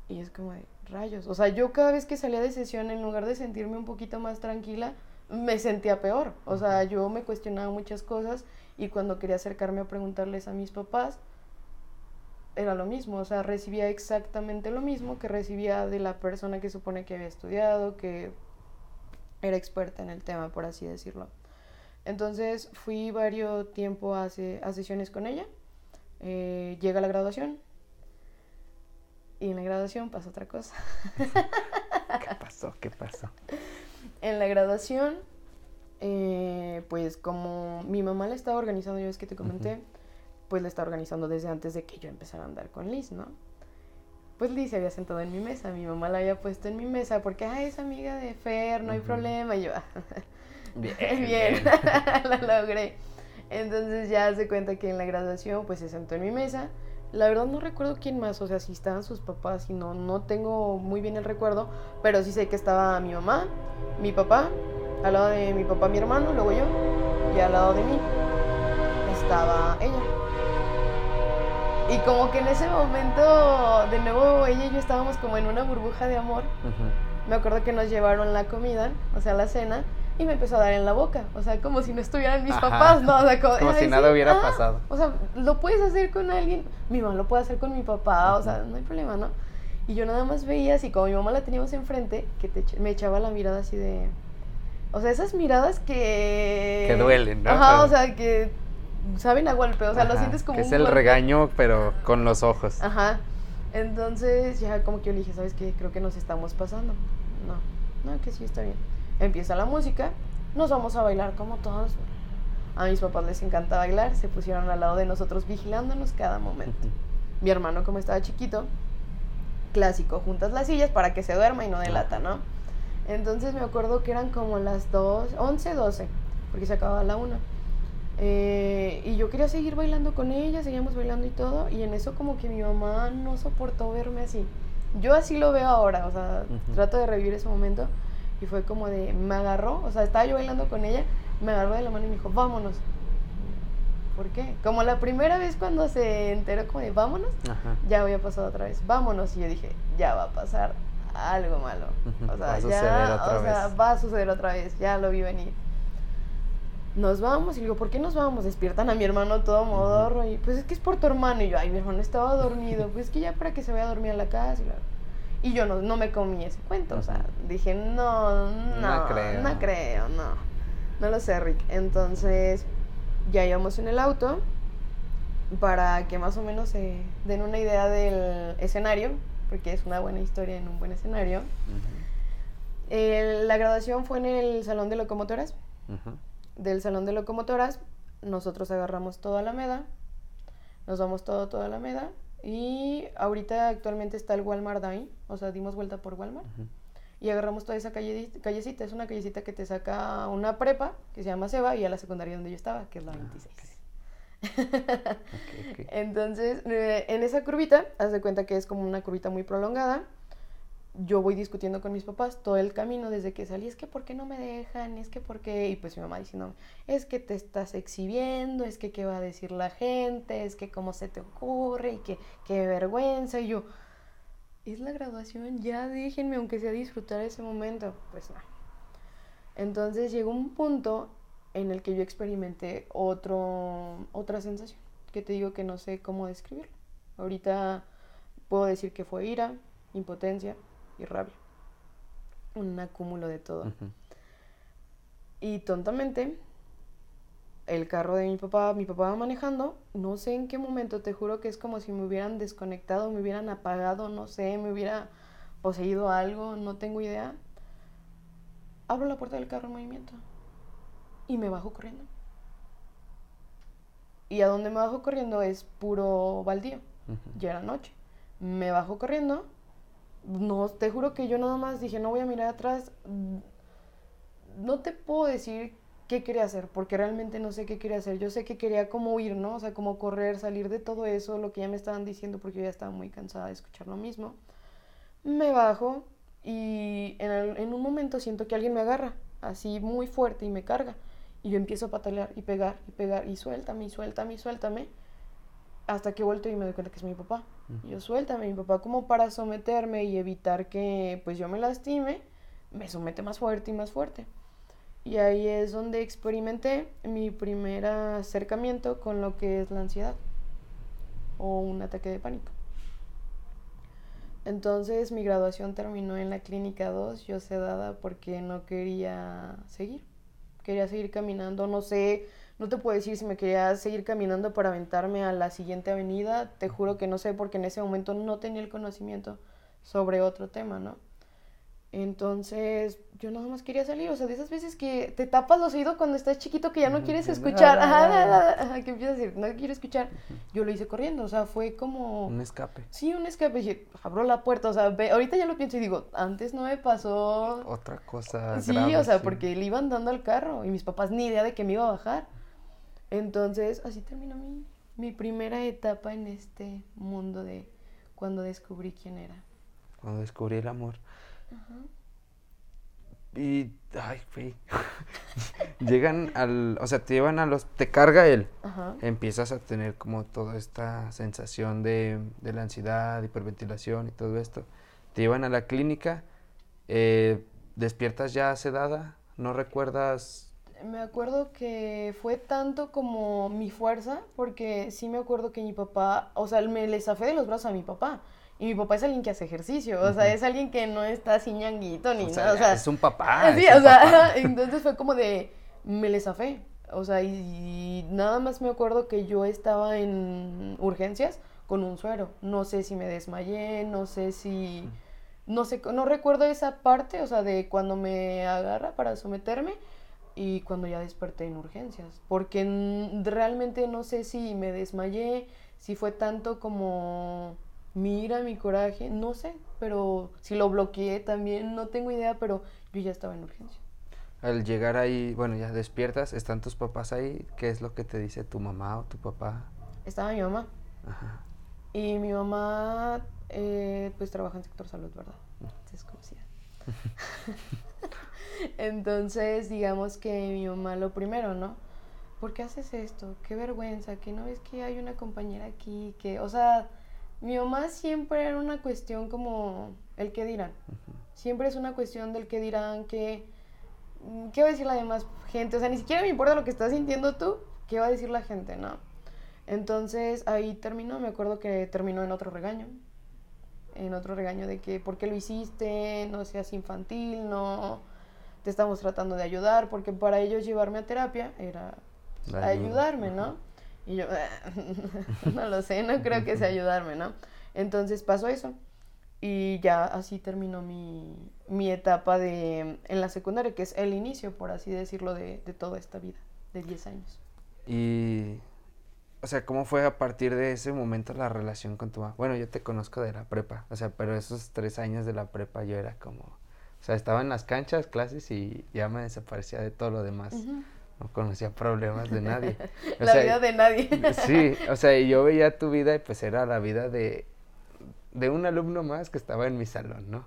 y es como de rayos. O sea, yo cada vez que salía de sesión, en lugar de sentirme un poquito más tranquila, me sentía peor. O sea, yo me cuestionaba muchas cosas y cuando quería acercarme a preguntarles a mis papás, era lo mismo. O sea, recibía exactamente lo mismo que recibía de la persona que supone que había estudiado, que era experta en el tema, por así decirlo. Entonces fui varios tiempo a, a sesiones con ella. Eh, llega la graduación. Y en la graduación pasa otra cosa. ¿Qué pasó? ¿Qué pasó? en la graduación, eh, pues como mi mamá la estaba organizando, yo es que te comenté, pues la estaba organizando desde antes de que yo empezara a andar con Liz, ¿no? Pues Liz se había sentado en mi mesa, mi mamá la había puesto en mi mesa porque, ah, es amiga de Fer, no hay problema, y yo, bien, bien, la logré. Entonces ya se cuenta que en la graduación pues se sentó en mi mesa la verdad no recuerdo quién más, o sea, si estaban sus papás, y no, no tengo muy bien el recuerdo, pero sí sé que estaba mi mamá, mi papá, al lado de mi papá mi hermano, luego yo, y al lado de mí estaba ella. Y como que en ese momento, de nuevo, ella y yo estábamos como en una burbuja de amor. Me acuerdo que nos llevaron la comida, o sea, la cena, y me empezó a dar en la boca. O sea, como si no estuvieran mis papás, ¿no? O sea, como, si nada hubiera ah, pasado. O sea, lo puedes hacer con alguien, mi mamá lo puede hacer con mi papá, o sea, no hay problema, ¿no? Y yo nada más veía así, como mi mamá la teníamos enfrente, que me echaba la mirada así de... O sea, esas miradas que... Que duelen, ¿no? Ajá, o sea, que saben a golpe, o sea, lo sientes como... Que es el regaño, pero con los ojos. Ajá. Entonces, ya como que yo le dije, ¿sabes qué? Creo que nos estamos pasando. No, no, que sí, está bien Empieza la música, nos vamos a bailar como todos. A mis papás les encanta bailar, se pusieron al lado de nosotros vigilándonos cada momento. Mi hermano, como estaba chiquito, clásico, juntas las sillas para que se duerma y no delata, ¿no? Entonces me acuerdo que eran como las 2, 11, 12, porque se acababa la 1. Eh, y yo quería seguir bailando con ella, seguíamos bailando y todo, y en eso como que mi mamá no soportó verme así. Yo así lo veo ahora, o sea, trato de revivir ese momento y fue como de, me agarró, o sea, estaba yo bailando con ella, me agarró de la mano y me dijo, vámonos. ¿Por qué? Como la primera vez cuando se enteró como de vámonos, ya había pasado otra vez, vámonos. Y yo dije, ya va a pasar algo malo. O sea, ya, o sea, va a suceder otra vez, ya lo vi venir. Nos vamos, y digo, ¿por qué nos vamos? Despiertan a mi hermano todo modorro, y pues es que es por tu hermano. Y yo, ay, mi hermano estaba dormido, pues es que ya para que se vaya a dormir a la casa. Y y yo no, no me comí ese cuento, o sea, dije, no, no, no creo, no creo, no, no lo sé, Rick. Entonces, ya íbamos en el auto para que más o menos se den una idea del escenario, porque es una buena historia en un buen escenario. la graduación fue en el Salón de Locomotoras. Del Salón de Locomotoras, nosotros agarramos toda la meda, nos vamos todo, toda la meda y ahorita actualmente está el Walmart ahí, o sea, dimos vuelta por Walmart. y agarramos toda esa calle, callecita. Es una callecita que te saca una prepa que se llama Seba y a la secundaria donde yo estaba, que es la 26. Ah, Entonces, eh, en esa curvita, haz de cuenta que es como una curvita muy prolongada. Yo voy discutiendo con mis papás todo el camino desde que salí, es que ¿por qué no me dejan? Es que ¿por qué? Y pues mi mamá diciendo, es que te estás exhibiendo, es que ¿qué va a decir la gente? Es que ¿cómo se te ocurre? Y que qué vergüenza. Y yo, es la graduación, ya déjenme, aunque sea disfrutar ese momento. Pues no. Entonces llegó un punto en el que yo experimenté otro, otra sensación, que te digo que no sé cómo describirlo. Ahorita puedo decir que fue ira, impotencia y rabia. Un acúmulo de todo. Y tontamente el carro de mi papá, mi papá va manejando, no sé en qué momento, te juro que es como si me hubieran desconectado, me hubieran apagado, no sé, me hubiera poseído algo, no tengo idea. Abro la puerta del carro en movimiento y me bajo corriendo. Y a donde me bajo corriendo es puro baldío, ya era noche. Me bajo corriendo, no, te juro que yo nada más dije, no voy a mirar atrás. No te puedo decir qué quería hacer, porque realmente no sé qué quería hacer. Yo sé que quería como huir, ¿no? O sea, como correr, salir de todo eso, lo que ya me estaban diciendo, porque yo ya estaba muy cansada de escuchar lo mismo. Me bajo y en, un momento siento que alguien me agarra, así muy fuerte, y me carga. Y yo empiezo a patalear y pegar y pegar y suéltame y suéltame y suéltame. Hasta que vuelto y me doy cuenta que es mi papá. Yo suéltame, mi papá como para someterme y evitar que pues yo me lastime, me somete más fuerte y más fuerte. Y ahí es donde experimenté mi primer acercamiento con lo que es la ansiedad o un ataque de pánico. Entonces mi graduación terminó en la clínica 2, yo sedada porque no quería seguir. Quería seguir caminando, no sé, no te puedo decir si me quería seguir caminando para aventarme a la siguiente avenida, te juro que no sé porque en ese momento no tenía el conocimiento sobre otro tema, ¿no? Entonces, yo nada más quería salir, o sea, de esas veces que te tapas los oídos cuando estás chiquito que ya no quieres escuchar, ajá, que empiezas a decir, no quiero escuchar. Yo lo hice corriendo, o sea, fue como... Un escape. Sí, un escape, dije, abro la puerta, o sea, ahorita ya lo pienso y digo, antes no me pasó... Otra cosa. Sí, o sea, porque le iban dando al carro y mis papás ni idea de que me iba a bajar. Entonces, así terminó mi, mi primera etapa en este mundo de cuando descubrí quién era. Cuando descubrí el amor. Y, ay, güey. Llegan al, o sea, te llevan a los, te carga él. Empiezas a tener como toda esta sensación de, de, la ansiedad, hiperventilación y todo esto. Te llevan a la clínica, eh, despiertas ya sedada, no recuerdas me acuerdo que fue tanto como mi fuerza, porque sí me acuerdo que mi papá, o sea, me le zafé de los brazos a mi papá. Y mi papá es alguien que hace ejercicio, o sea, es alguien que no está así ñanguito ni nada. O sea, es un papá. Sí, o sea, entonces fue como de, me le zafé. O sea, y, nada más me acuerdo que yo estaba en urgencias con un suero. No sé si me desmayé, no sé si... No sé, no recuerdo esa parte, o sea, de cuando me agarra para someterme y cuando ya desperté en urgencias. Porque realmente no sé si me desmayé, si fue tanto como Mira mi coraje, no sé, pero si lo bloqueé también, no tengo idea, pero yo ya estaba en urgencia. Al llegar ahí, bueno, ya despiertas, están tus papás ahí, ¿qué es lo que te dice tu mamá o tu papá? Estaba mi mamá. Ajá. Y mi mamá, eh, pues trabaja en sector salud, ¿verdad? Es conocida. Entonces, digamos que mi mamá lo primero, ¿no? ¿Por qué haces esto? Qué vergüenza, que no ves que hay una compañera aquí, que, o sea, mi mamá siempre era una cuestión como el que dirán. Siempre es una cuestión del que dirán, que... Mm, ¿Qué va a decir la demás gente? O sea, ni siquiera me importa lo que estás sintiendo tú, ¿qué va a decir la gente? No. Entonces ahí terminó, me acuerdo que terminó en otro regaño. En otro regaño de que, ¿por qué lo hiciste? No seas infantil, no te estamos tratando de ayudar, porque para ellos llevarme a terapia era ayudarme, ¿no? Y yo, no lo sé, no creo que sea ayudarme, ¿no? Entonces pasó eso. Y ya así terminó mi, mi etapa de, en la secundaria, que es el inicio, por así decirlo, de, de toda esta vida, de 10 años. Y, o sea, ¿cómo fue a partir de ese momento la relación con tu mamá? Bueno, yo te conozco de la prepa, o sea, pero esos tres años de la prepa yo era como, o sea, estaba en las canchas, clases y ya me desaparecía de todo lo demás. No conocía problemas de nadie. la vida de nadie. sí, o sea, yo veía tu vida y pues era la vida de, de un alumno más que estaba en mi salón, ¿no?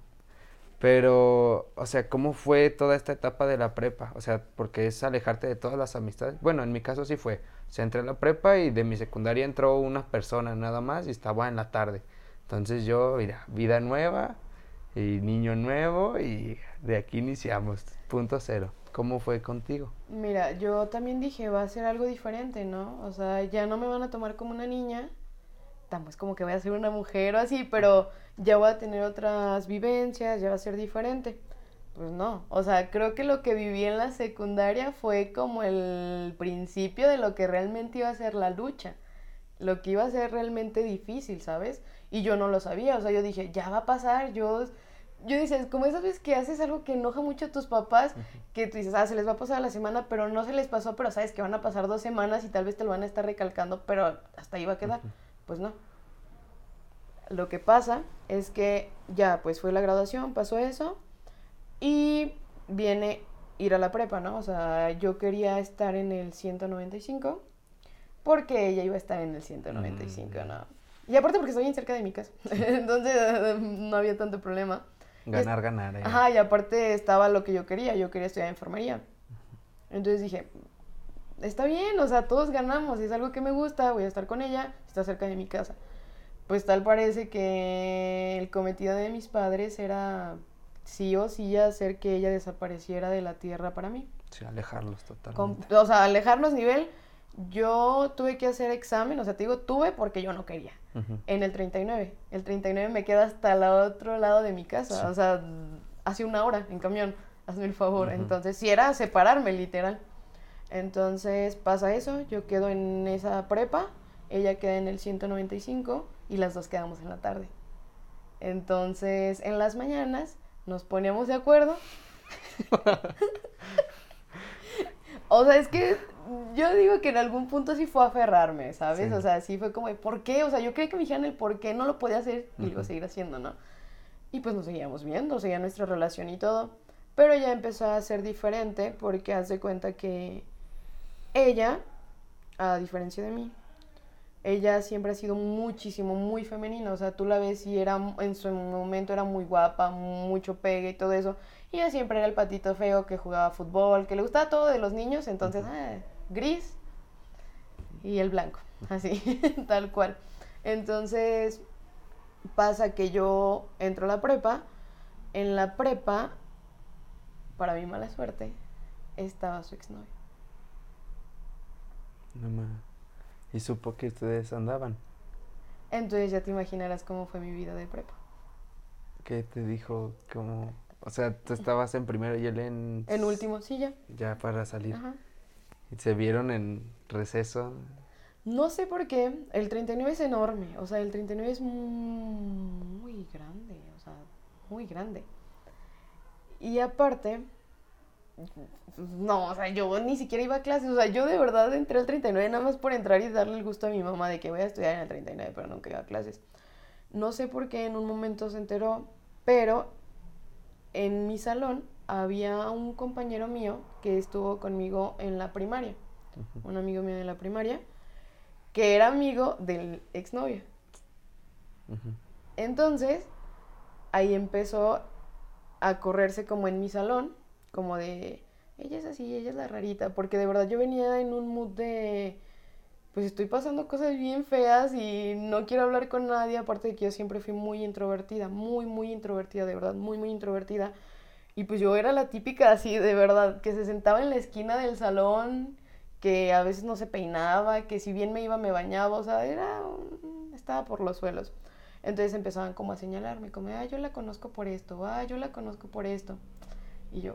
Pero, o sea, ¿cómo fue toda esta etapa de la prepa? O sea, porque es alejarte de todas las amistades. Bueno, en mi caso sí fue. O sea, entré a la prepa y de mi secundaria entró una persona nada más y estaba en la tarde. Entonces yo, mira, vida nueva y niño nuevo y de aquí iniciamos, punto cero. ¿Cómo fue contigo? Mira, yo también dije, va a ser algo diferente, ¿no? O sea, ya no me van a tomar como una niña, tampoco es como que voy a ser una mujer o así, pero ya voy a tener otras vivencias, ya va a ser diferente. Pues no, o sea, creo que lo que viví en la secundaria fue como el principio de lo que realmente iba a ser la lucha, lo que iba a ser realmente difícil, ¿sabes? Y yo no lo sabía, o sea, yo dije, ya va a pasar, yo... Yo dices, como esas veces que haces algo que enoja mucho a tus papás, que tú dices, ah, se les va a pasar la semana, pero no se les pasó, pero sabes que van a pasar dos semanas y tal vez te lo van a estar recalcando, pero hasta ahí va a quedar. Pues no. Lo que pasa es que ya, pues fue la graduación, pasó eso y viene ir a la prepa, ¿no? O sea, yo quería estar en el 195 porque ella iba a estar en el 195, mm. ¿no? Y aparte porque estoy bien cerca de mi casa, entonces no había tanto problema. Ganar, ganar. Eh. Ajá, y aparte estaba lo que yo quería, yo quería estudiar enfermería. Entonces dije, está bien, o sea, todos ganamos, es algo que me gusta, voy a estar con ella, está cerca de mi casa. Pues tal parece que el cometido de mis padres era sí o sí hacer que ella desapareciera de la tierra para mí. Sí, alejarlos totalmente. o sea, alejarnos nivel, yo tuve que hacer examen, o sea, te digo, tuve porque yo no quería, en el 39. El 39 me queda hasta el otro lado de mi casa, o sea, hace una hora en camión, hazme el favor. Entonces, si era separarme, literal. Entonces pasa eso, yo quedo en esa prepa, ella queda en el 195 y las dos quedamos en la tarde. Entonces en las mañanas nos poníamos de acuerdo. o sea, es que yo digo que en algún punto sí fue aferrarme, ¿sabes? O sea, sí fue como, ¿por qué? O sea, yo creía que me dijeran el por qué no lo podía hacer y lo iba a seguir haciendo, ¿no? Y pues nos seguíamos viendo, seguía nuestra relación y todo. Pero ya empezó a ser diferente porque hace cuenta que ella, a diferencia de mí, ella siempre ha sido muchísimo, muy femenina. O sea, tú la ves y era, en su momento era muy guapa, mucho pegue y todo eso. Y ella siempre era el patito feo que jugaba fútbol, que le gustaba todo de los niños. Entonces, ah, gris y el blanco. Así, tal cual. Entonces, pasa que yo entro a la prepa. En la prepa, para mi mala suerte, estaba su exnovio. No más. Y supo que ustedes andaban. Entonces ya te imaginarás cómo fue mi vida de prepa. ¿Qué te dijo? Como, o sea, tú estabas en primero y él en... En último, sí, ya. Ya para salir. Ajá. ¿Y se vieron en receso? No sé por qué. El 39 es enorme. O sea, el 39 es muy grande. O sea, muy grande. Y aparte, no, o sea, yo ni siquiera iba a clases, o sea, yo de verdad entré al 39 nada más por entrar y darle el gusto a mi mamá de que voy a estudiar en el 39, pero nunca iba a clases. No sé por qué en un momento se enteró, pero en mi salón había un compañero mío que estuvo conmigo en la primaria, un amigo mío de la primaria, que era amigo del exnovio. Entonces, ahí empezó a correrse como en mi salón como de, ella es así, ella es la rarita, porque de verdad yo venía en un mood de, pues estoy pasando cosas bien feas y no quiero hablar con nadie, aparte de que yo siempre fui muy introvertida, muy, muy introvertida, de verdad, muy, muy introvertida. Y pues yo era la típica así, de verdad, que se sentaba en la esquina del salón, que a veces no se peinaba, que si bien me iba me bañaba, o sea, era, estaba por los suelos. Entonces empezaban como a señalarme, como, ah, yo la conozco por esto, ah, yo la conozco por esto. Y yo,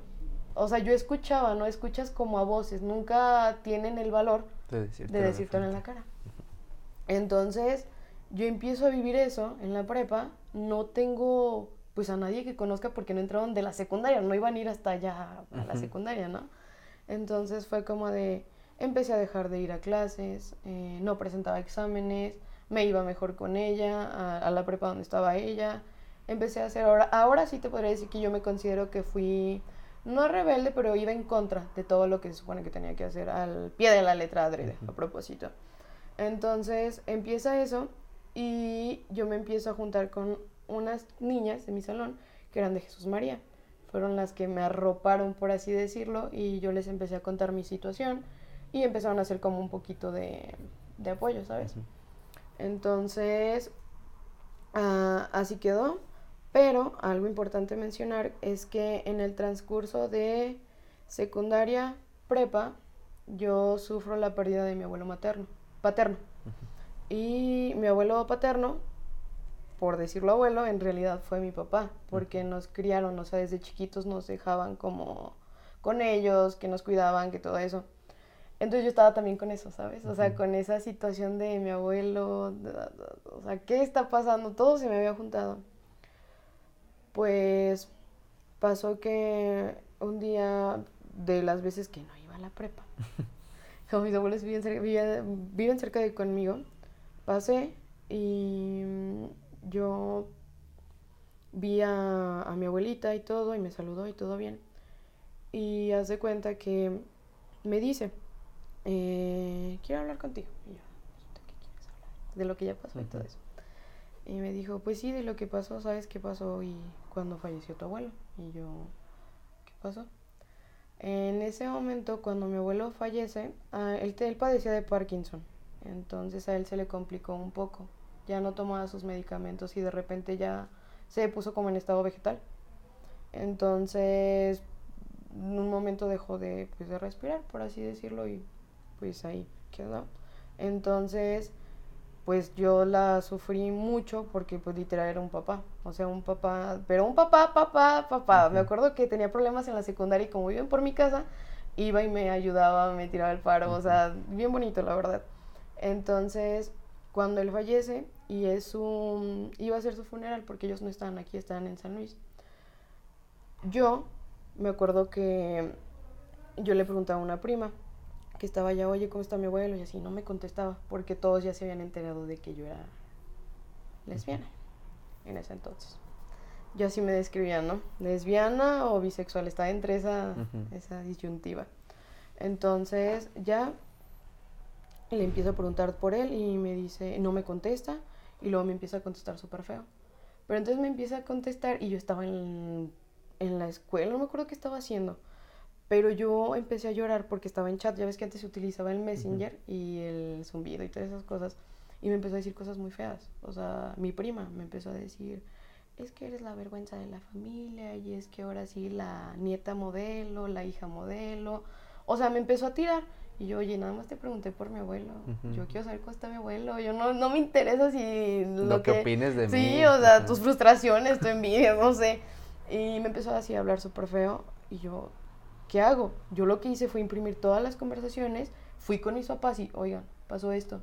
o sea, yo escuchaba, ¿no? Escuchas como a voces, nunca tienen el valor de, decirte en la cara. Entonces, yo empiezo a vivir eso en la prepa, no tengo pues a nadie que conozca porque no entraron de la secundaria, no iban a ir hasta allá a la secundaria, ¿no? Entonces fue como de, empecé a dejar de ir a clases, eh, no presentaba exámenes, me iba mejor con ella, a, a, la prepa donde estaba ella, empecé a hacer, ahora, ahora sí te podría decir que yo me considero que fui, no rebelde, pero iba en contra de todo lo que se supone que tenía que hacer al pie de la letra adrede, a propósito. Entonces empieza eso y yo me empiezo a juntar con unas niñas de mi salón que eran de Jesús María. Fueron las que me arroparon, por así decirlo, y yo les empecé a contar mi situación y empezaron a hacer como un poquito de, de apoyo, ¿sabes? Entonces, ah, así quedó. Pero algo importante mencionar es que en el transcurso de secundaria, prepa, yo sufro la pérdida de mi abuelo materno, paterno. Y mi abuelo paterno, por decirlo abuelo, en realidad fue mi papá, porque nos criaron, o sea, desde chiquitos nos dejaban como con ellos, que nos cuidaban, que todo eso. Entonces yo estaba también con eso, ¿sabes? O sea, con esa situación de mi abuelo, o sea, ¿qué está pasando? Todo se me había juntado. Pues pasó que un día de las veces que no iba a la prepa, como mis abuelos viven cerca, viven cerca de conmigo, pasé y yo vi a, a mi abuelita y todo y me saludó y todo bien. Y hace cuenta que me dice, eh, quiero hablar contigo. Y yo, ¿de qué quieres hablar? De lo que ya pasó y todo eso. Y me dijo, pues sí, de lo que pasó, ¿sabes qué pasó? Y cuando falleció tu abuelo. Y yo, ¿qué pasó? En ese momento, cuando mi abuelo fallece, ah, él, él padecía de Parkinson. Entonces a él se le complicó un poco. Ya no tomaba sus medicamentos y de repente ya se puso como en estado vegetal. Entonces, en un momento dejó de, pues, de respirar, por así decirlo, y pues ahí quedó. Entonces, pues yo la sufrí mucho porque pues literal era un papá, o sea, un papá, pero un papá, papá, papá. Me acuerdo que tenía problemas en la secundaria y como viven por mi casa, iba y me ayudaba, me tiraba el paro, o sea, bien bonito, la verdad. Entonces, cuando él fallece y es un, iba a ser su funeral porque ellos no estaban aquí, estaban en San Luis. Yo me acuerdo que yo le preguntaba a una prima, que estaba allá, oye, ¿cómo está mi abuelo? Y así, no me contestaba, porque todos ya se habían enterado de que yo era lesbiana en ese entonces. Yo así me describía, ¿no? Lesbiana o bisexual, estaba entre esa, esa disyuntiva. Entonces ya le empiezo a preguntar por él y me dice, no me contesta, y luego me empieza a contestar súper feo. Pero entonces me empieza a contestar y yo estaba en, en la escuela, no me acuerdo qué estaba haciendo pero yo empecé a llorar porque estaba en chat. Ya ves que antes se utilizaba el Messenger y el zumbido y todas esas cosas. Y me empezó a decir cosas muy feas. O sea, mi prima me empezó a decir, es que eres la vergüenza de la familia y es que ahora sí la nieta modelo, la hija modelo. O sea, me empezó a tirar. Y yo, oye, nada más te pregunté por mi abuelo. Yo quiero saber cómo está mi abuelo. Yo no, no me interesa si lo, que, opines de mí. Sí, o sea, tus frustraciones, tu envidia, no sé. Y me empezó así a hablar súper feo. Y yo, ¿qué hago? Yo lo que hice fue imprimir todas las conversaciones, fui con mis papás y, oigan, pasó esto.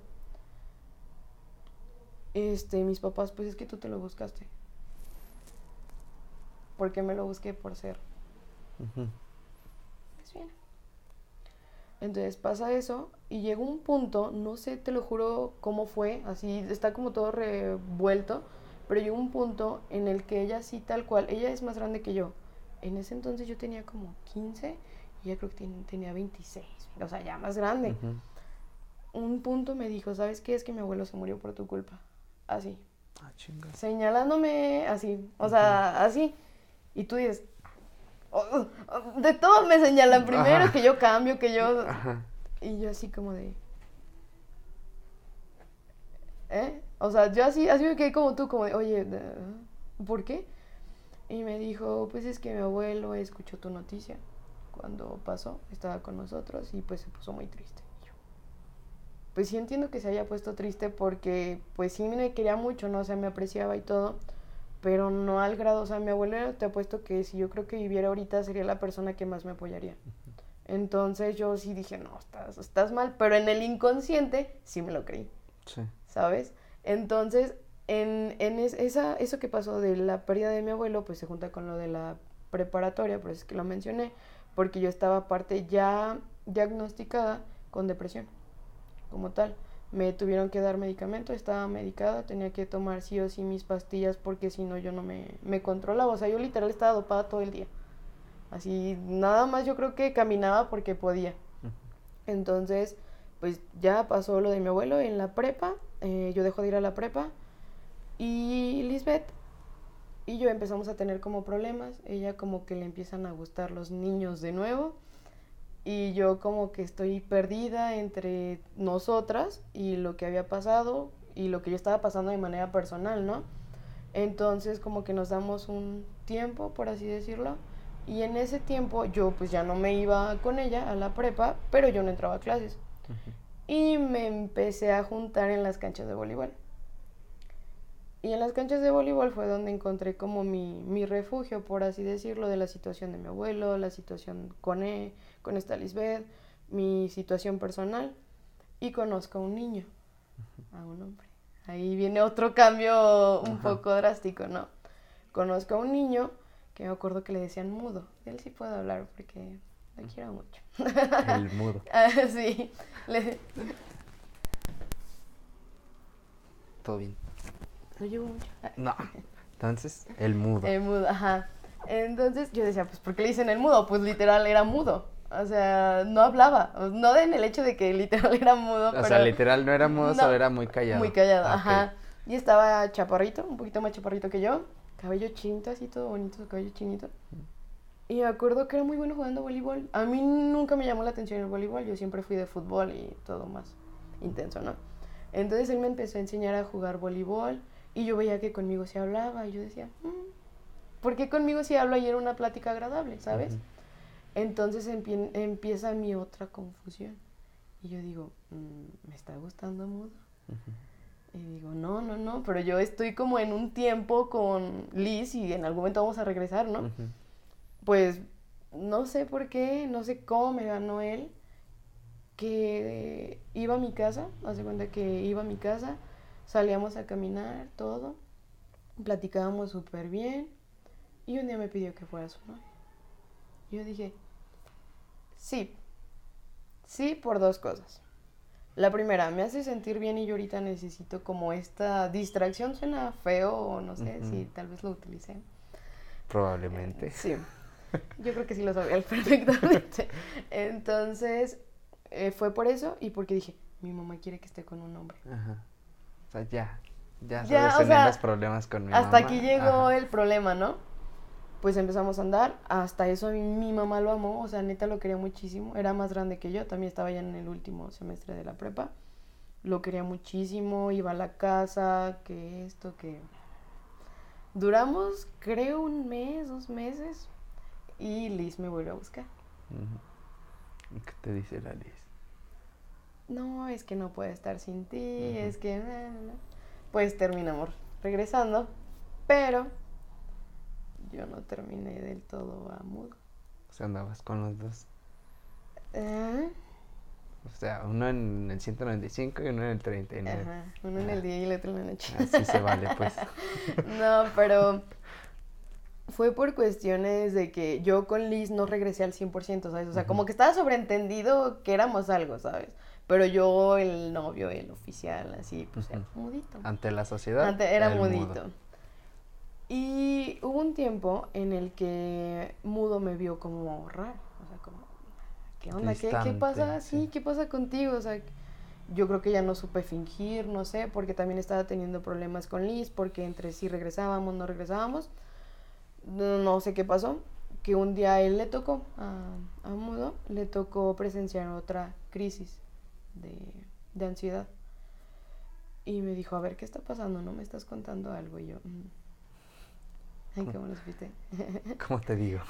Este, mis papás, pues es que tú te lo buscaste. ¿Por qué me lo busqué? Por ser. Bien. Entonces pasa eso y llegó un punto, no sé, te lo juro cómo fue, así está como todo revuelto, pero llegó un punto en el que ella sí tal cual, ella es más grande que yo, en ese entonces yo tenía como 15 y ella creo que tenía 26, o sea, ya más grande. Un punto me dijo, ¿sabes qué? Es que mi abuelo se murió por tu culpa. Así. Ah, Señalándome así, o sea, así. Y tú dices, de todo me señalan primero, que yo cambio, que yo... Y yo así como de... ¿Eh? O sea, yo así, así me quedé como tú, como de, oye, ¿por qué? Y me dijo, pues es que mi abuelo escuchó tu noticia cuando pasó, estaba con nosotros y pues se puso muy triste. pues sí entiendo que se haya puesto triste porque pues sí me quería mucho, ¿no? O sea, me apreciaba y todo, pero no al grado, o sea, mi abuelo te ha puesto que si yo creo que viviera ahorita sería la persona que más me apoyaría. Entonces yo sí dije, no, estás, estás mal, pero en el inconsciente sí me lo creí. Sí. ¿Sabes? Entonces en, en esa, eso que pasó de la pérdida de mi abuelo, pues se junta con lo de la preparatoria, por eso es que lo mencioné, porque yo estaba aparte ya diagnosticada con depresión, como tal. Me tuvieron que dar medicamento, estaba medicada, tenía que tomar sí o sí mis pastillas porque si no yo no me, me controlaba, o sea, yo literal estaba dopada todo el día. Así, nada más yo creo que caminaba porque podía. Entonces, pues ya pasó lo de mi abuelo en la prepa, eh, yo dejo de ir a la prepa y Lisbeth y yo empezamos a tener como problemas, ella como que le empiezan a gustar los niños de nuevo y yo como que estoy perdida entre nosotras y lo que había pasado y lo que yo estaba pasando de manera personal, ¿no? Entonces como que nos damos un tiempo, por así decirlo, y en ese tiempo yo pues ya no me iba con ella a la prepa, pero yo no entraba a clases. Y me empecé a juntar en las canchas de voleibol. Y en las canchas de voleibol fue donde encontré como mi, mi refugio, por así decirlo, de la situación de mi abuelo, la situación con, él, con esta Lisbeth, mi situación personal. Y conozco a un niño, a un hombre. Ahí viene otro cambio un poco drástico, ¿no? Conozco a un niño que me acuerdo que le decían mudo. Él sí puede hablar porque lo quiero mucho. El mudo. Ah, sí. Todo bien. Lo llevo mucho. No. Entonces, el mudo. El mudo, ajá. Entonces yo decía, pues, ¿por qué le dicen el mudo? Pues literal era mudo. O sea, no hablaba. No en el hecho de que literal era mudo. O sea, literal no era mudo, solo era muy callado. Muy callado, ajá. Y estaba chaparrito, un poquito más chaparrito que yo. Cabello chinito, así todo bonito, su cabello chinito. Y me acuerdo que era muy bueno jugando voleibol. A mí nunca me llamó la atención el voleibol. Yo siempre fui de fútbol y todo más intenso, ¿no? Entonces él me empezó a enseñar a jugar voleibol. Y yo veía que conmigo se hablaba. Y yo decía, mm, ¿por qué conmigo se habla y era una plática agradable, ¿sabes? Entonces empieza mi otra confusión. Y yo digo, mm, ¿me está gustando mudo? Y digo, no, no, no, pero yo estoy como en un tiempo con Liz y en algún momento vamos a regresar, ¿no? Pues no sé por qué, no sé cómo me ganó él, que iba a mi casa, hace cuenta que iba a mi casa, salíamos a caminar, todo, platicábamos súper bien, y un día me pidió que fuera su novia. Yo dije, sí, sí por dos cosas. La primera, me hace sentir bien y yo ahorita necesito como esta distracción, suena feo o no sé si tal vez lo utilicé. Probablemente. Eh, sí, yo creo que sí lo sabía perfectamente. Entonces, eh, fue por eso y porque dije, mi mamá quiere que esté con un hombre. Ajá. O sea, ya, ya, ya los problemas con mi hasta aquí llegó el problema, ¿no? Pues empezamos a andar. Hasta eso mi, mamá lo amó, o sea, neta lo quería muchísimo. Era más grande que yo, también estaba ya en el último semestre de la prepa. Lo quería muchísimo, iba a la casa, que esto, que... Duramos, creo, un mes, dos meses, y Liz me volvió a buscar. ¿Qué te dice la Liz? No, es que no puede estar sin ti, es que... Pues terminamos regresando, pero yo no terminé del todo a mudo. O sea, andabas con los dos. ¿Eh? O sea, uno en el 195 y uno en el 39. Ajá, uno en el día y el otro en la noche. Así se vale, pues. no, pero fue por cuestiones de que yo con Liz no regresé al 100%, ¿sabes? O sea, como que estaba sobreentendido que éramos algo, ¿sabes? Pero yo, el novio, el oficial, así, pues era mudito. Ante la sociedad. Ante, era mudito. Y hubo un tiempo en el que Mudo me vio como raro, o sea, como, ¿qué onda? ¿Qué, ¿Qué, pasa? Sí. ¿qué pasa contigo? O sea, yo creo que ya no supe fingir, no sé, porque también estaba teniendo problemas con Liz, porque entre sí regresábamos, no regresábamos, no, sé qué pasó, que un día él le tocó, a, a Mudo, le tocó presenciar otra crisis de, de ansiedad. Y me dijo, a ver, ¿qué está pasando? ¿No me estás contando algo? Y yo... Mm, Ay, ¿cómo lo supiste? ¿Cómo te digo?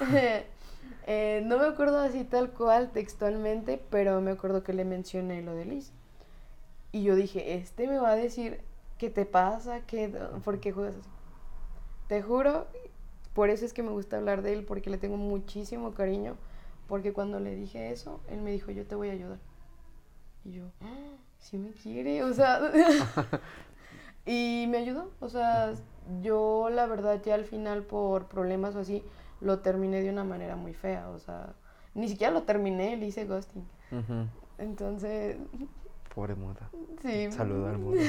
Eh, no me acuerdo así tal cual textualmente, pero me acuerdo que le mencioné lo de Liz. Y yo dije, este me va a decir qué te pasa, qué, por qué juegas así. Te juro, por eso es que me gusta hablar de él, porque le tengo muchísimo cariño, porque cuando le dije eso, él me dijo, yo te voy a ayudar. Y yo, ah, sí me quiere, o sea... y me ayudó, o sea, yo la verdad ya al final por problemas o así lo terminé de una manera muy fea, o sea, ni siquiera lo terminé, le hice ghosting. Entonces, Pobre mudo. Sí. Saludo al mudo.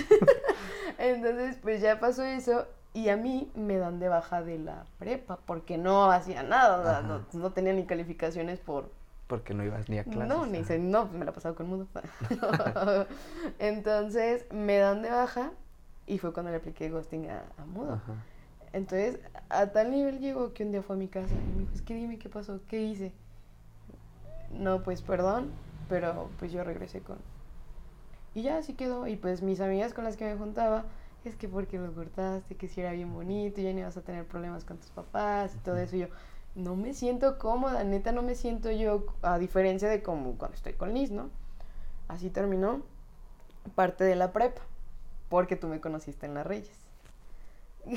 Entonces, pues ya pasó eso y a mí me dan de baja de la prepa porque no hacía nada, o sea, no, no tenía ni calificaciones por... Porque no ibas ni a clases. No, ni sé, no, pues me la he pasado con mudo. Entonces, me dan de baja y fue cuando le apliqué ghosting a, a mudo. Ajá. Entonces, a tal nivel llegó que un día fue a mi casa y me dijo, es que dime qué pasó, qué hice. No, pues perdón, pero pues yo regresé con... Y ya así quedó. Y pues mis amigas con las que me juntaba, es que porque lo cortaste, que si era bien bonito, ya no ibas a tener problemas con tus papás y todo eso. Y yo, no me siento cómoda, neta no me siento yo, a diferencia de como cuando estoy con Liz, ¿no? Así terminó parte de la prepa, porque tú me conociste en las Reyes.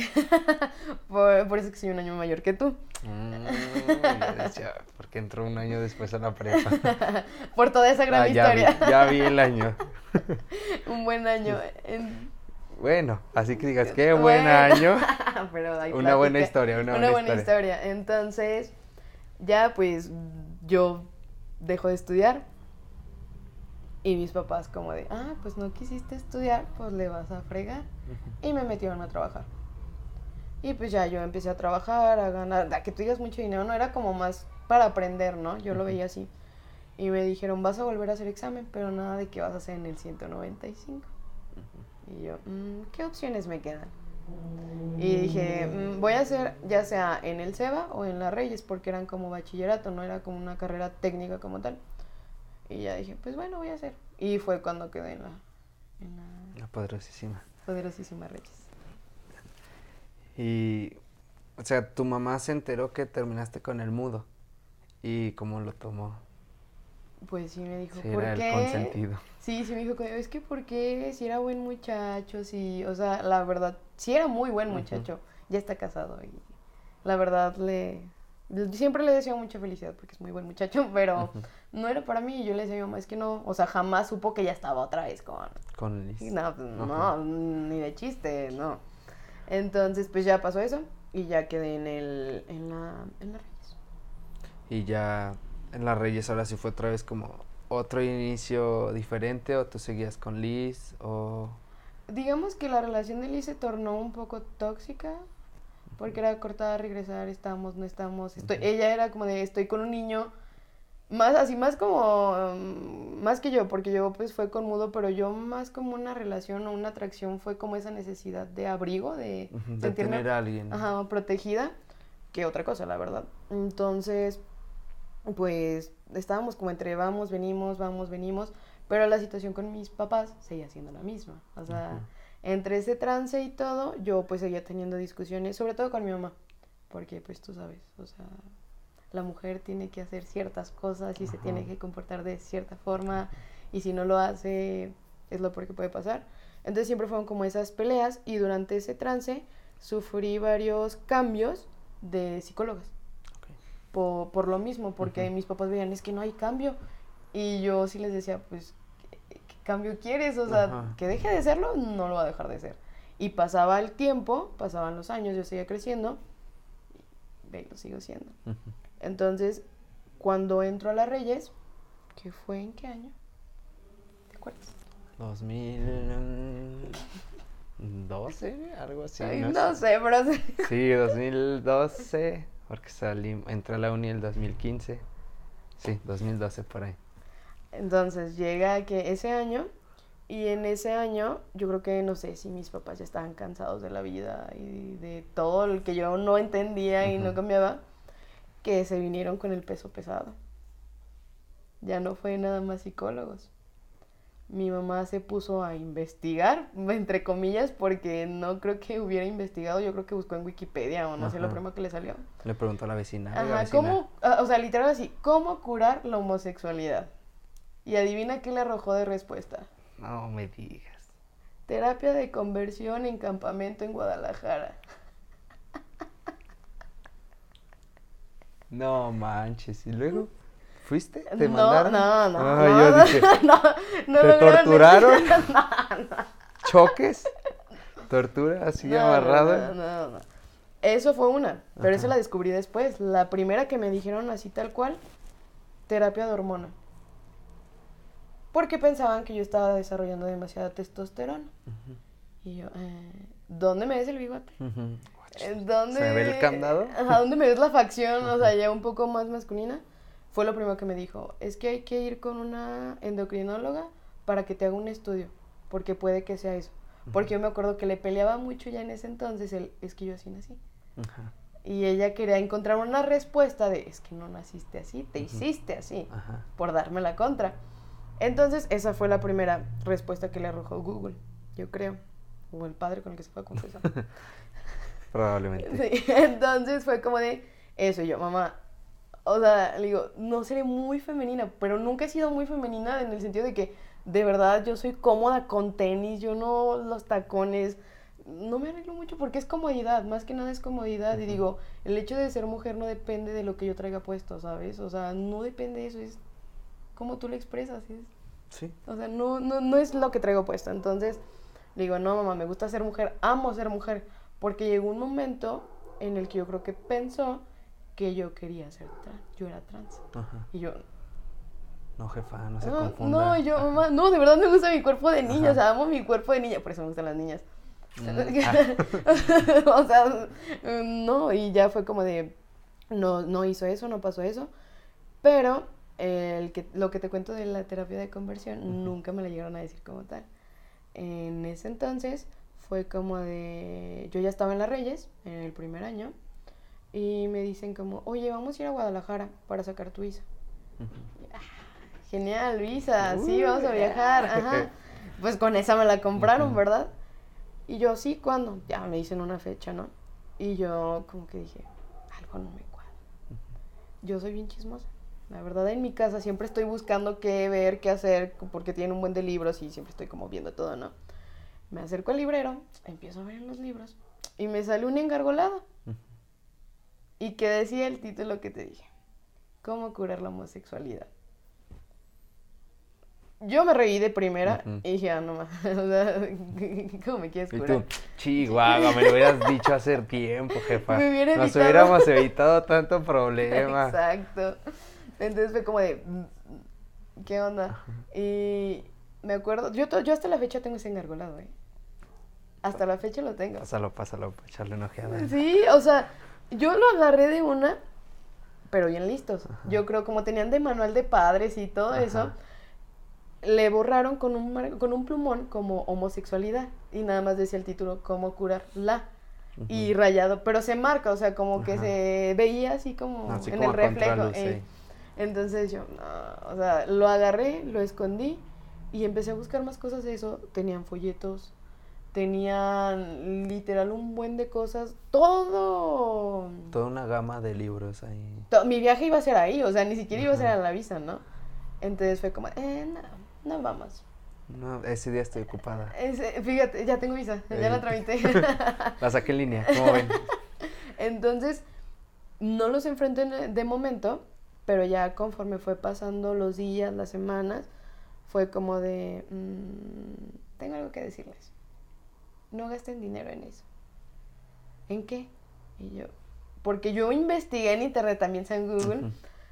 por, por eso que soy un año mayor que tú. Mm, decía, porque entró un año después a la prepa. Por toda esa gran Ah, ya, vi, historia. ya vi el año. un buen año. en- Bueno, así que digas, qué buen Bueno. año. Pero Una buena historia, una, Una, buena, buena historia. historia. Entonces, ya pues yo dejo de estudiar. Y mis papás como de, ah, pues no quisiste estudiar, pues le vas a fregar. Y me metieron a trabajar. Y pues ya yo empecé a trabajar, a ganar, a que tú digas mucho dinero, no era como más para aprender, ¿no? Yo lo veía así. Y me dijeron, vas a volver a hacer examen, pero nada de que vas a hacer en el 195. Y yo, "Mm, ¿qué opciones me quedan? Y dije, "Mm, voy a hacer ya sea en el SEBA o en la Reyes, porque eran como bachillerato, no era como una carrera técnica como tal. Y ya dije, pues bueno, voy a hacer. Y fue cuando quedé en la, en la La poderosísima. poderosísima Reyes. Y, o sea, tu mamá se enteró que terminaste con el mudo. ¿Y cómo lo tomó? Pues sí me dijo, Si ¿por era el qué? consentido. Sí, sí me dijo, es que ¿por qué? Si era buen muchacho, si, o sea, la verdad, sí era muy buen muchacho, ya está casado y la verdad le, siempre le deseo mucha felicidad porque es muy buen muchacho, pero. No era para mí y yo le decía a mi mamá, es que no, o sea, jamás supo que ya estaba otra vez con, Con Liz. no, no, ni de chiste, no. Entonces, pues ya pasó eso y ya quedé en el, en la, en la Reyes. Y ya en las Reyes ahora sí fue otra vez como otro inicio diferente o tú seguías con Liz o... Digamos que la relación de Liz se tornó un poco tóxica porque era cortada, regresar, estamos, no estamos. Estoy. Ella era como de estoy con un niño, más así, más como, mm, más que yo, porque yo pues fue con mudo, pero yo más como una relación o una atracción fue como esa necesidad de abrigo, de sentirme tener a alguien. ajá, protegida, que otra cosa, la verdad. Entonces, pues estábamos como entre vamos, venimos, vamos, venimos, pero la situación con mis papás seguía siendo la misma. O sea, entre ese trance y todo, yo pues seguía teniendo discusiones, sobre todo con mi mamá, porque pues tú sabes, o sea, la mujer tiene que hacer ciertas cosas y se tiene que comportar de cierta forma y si no lo hace es lo peor que puede pasar. Entonces siempre fueron como esas peleas y durante ese trance sufrí varios cambios de psicólogas por, por lo mismo, porque mis papás veían, es que no hay cambio. Y yo sí les decía, pues, ¿qué, qué cambio quieres? O sea, Ajá. que deje de serlo, no lo va a dejar de ser. Y pasaba el tiempo, pasaban los años, yo seguía creciendo, y ve, lo sigo siendo. Ujú. Entonces, cuando entro a las Reyes, ¿qué fue en qué año? ¿Te acuerdas? 2012, algo así. Ay, ¿no? no sé, pero sí. Sí, 2012, porque salí, entré a la uni el 2015. Sí, 2012 por ahí. Entonces llega que ese año y en ese año yo creo que no sé si mis papás ya estaban cansados de la vida y de todo lo que yo no entendía y no Ujú. cambiaba, que se vinieron con el peso pesado. Ya no fue nada más psicólogos. Mi mamá se puso a investigar, entre comillas, porque no creo que hubiera investigado, yo creo que buscó en Wikipedia o no sé lo primero que le salió. Le preguntó a la vecina. "Oiga, Ajá, vecina". ¿cómo, ah, o sea, literal así, ¿cómo curar la homosexualidad? Y adivina qué le arrojó de respuesta. No me digas. Terapia de conversión en campamento en Guadalajara. No manches. ¿Y luego? ¿Fuiste? ¿Te no, mandaron? no, no, Ah, no, yo no, dije, no, no ¿te torturaron? No, no, ¿Choques? ¿Tortura? ¿Así no, amarrado? No, no, no. Eso fue una, pero Ajá. la descubrí después. La primera que me dijeron así tal cual, terapia de hormona. porque pensaban que yo estaba desarrollando demasiada testosterona. Y yo, eh, ¿dónde me ves el bigote? ¿Dónde... ¿Se ve el candado? Ajá, ¿dónde me ves la facción? O sea, ya un poco más masculina. Fue lo primero que me dijo, es que hay que ir con una endocrinóloga para que te haga un estudio, porque puede que sea eso. Porque yo me acuerdo que le peleaba mucho ya en ese entonces el, es que yo así nací. Ajá. Y ella quería encontrar una respuesta de, es que no naciste así, te hiciste así, por darme la contra. Entonces, esa fue la primera respuesta que le arrojó Google, yo creo. O el padre con el que se fue a confesar. Probablemente. Sí, entonces fue como de eso. Y yo, mamá, o sea, le digo, no seré muy femenina, pero nunca he sido muy femenina en el sentido de que de verdad yo soy cómoda con tenis, yo no los tacones no me arreglo mucho porque es comodidad, más que nada es comodidad. Y digo, el hecho de ser mujer no depende de lo que yo traiga puesto, ¿sabes? O sea, no depende de eso, es como tú lo expresas. Sí. O sea, no, no, no es lo que traigo puesto. Entonces, digo, no, mamá, me gusta ser mujer, amo ser mujer. Porque llegó un momento en el que yo creo que pensó que yo quería ser trans, yo era trans. Y yo, no, jefa, no se no, confunda. No, yo, mamá, no, de verdad me gusta mi cuerpo de niña, o sea, amo mi cuerpo de niña, por eso me gustan las niñas. Mm. o sea, no, y ya fue como de, no, no hizo eso, no pasó eso, pero el que, lo que te cuento de la terapia de conversión, nunca me la llegaron a decir como tal. En ese entonces fue como de, yo ya estaba en las Reyes, en el primer año, y me dicen como, oye, vamos a ir a Guadalajara para sacar tu visa. Ah, genial, visa, sí, vamos a viajar, ajá. Pues con esa me la compraron, ¿verdad? Y yo, sí, ¿cuándo? Ya me dicen una fecha, ¿no? Y yo como que dije, algo no me cuadra. Yo soy bien chismosa. La verdad, en mi casa siempre estoy buscando qué ver, qué hacer, porque tiene un buen de libros y siempre estoy como viendo todo, ¿no? Me acerco al librero, empiezo a ver los libros y me sale un engargolado. Y que decía el título que te dije, ¿Cómo curar la homosexualidad? yo me reí de primera y dije, ah, no más, o sea, ¿cómo me quieres curar? Y tú, chihuahua, me lo hubieras dicho hace tiempo, jefa. Nos hubiéramos evitado tanto problema. Exacto. Entonces fue como de, ¿qué onda? Y me acuerdo, yo, yo hasta la fecha tengo ese engargolado, ¿eh? Hasta la fecha lo tengo. Pásalo, pásalo, para echarle una ojeada. Sí, o sea, yo lo agarré de una, pero bien listos. Yo creo como tenían de manual de padres y todo eso le borraron con un, con un plumón como homosexualidad y nada más decía el título cómo curar la y rayado, pero se marca, o sea, como que se veía así como en el reflejo. Entonces yo, o sea, lo agarré, lo escondí y empecé a buscar más cosas de eso. Tenían folletos, tenían literal un buen de cosas, todo. Toda una gama de libros ahí. mi viaje iba a ser ahí, o sea, ni siquiera iba a ser a la visa, ¿no? Entonces fue como, eh, no, no vamos. No, ese día estoy ocupada. fíjate, ya tengo visa, ya la tramité. la saqué en línea, ¿cómo ven? Entonces, no los enfrenté de momento, pero ya conforme fue pasando los días, las semanas, fue como de, mm, tengo algo que decirles. No gasten dinero en eso. ¿En qué? Y yo, porque yo investigué en internet, también en Google,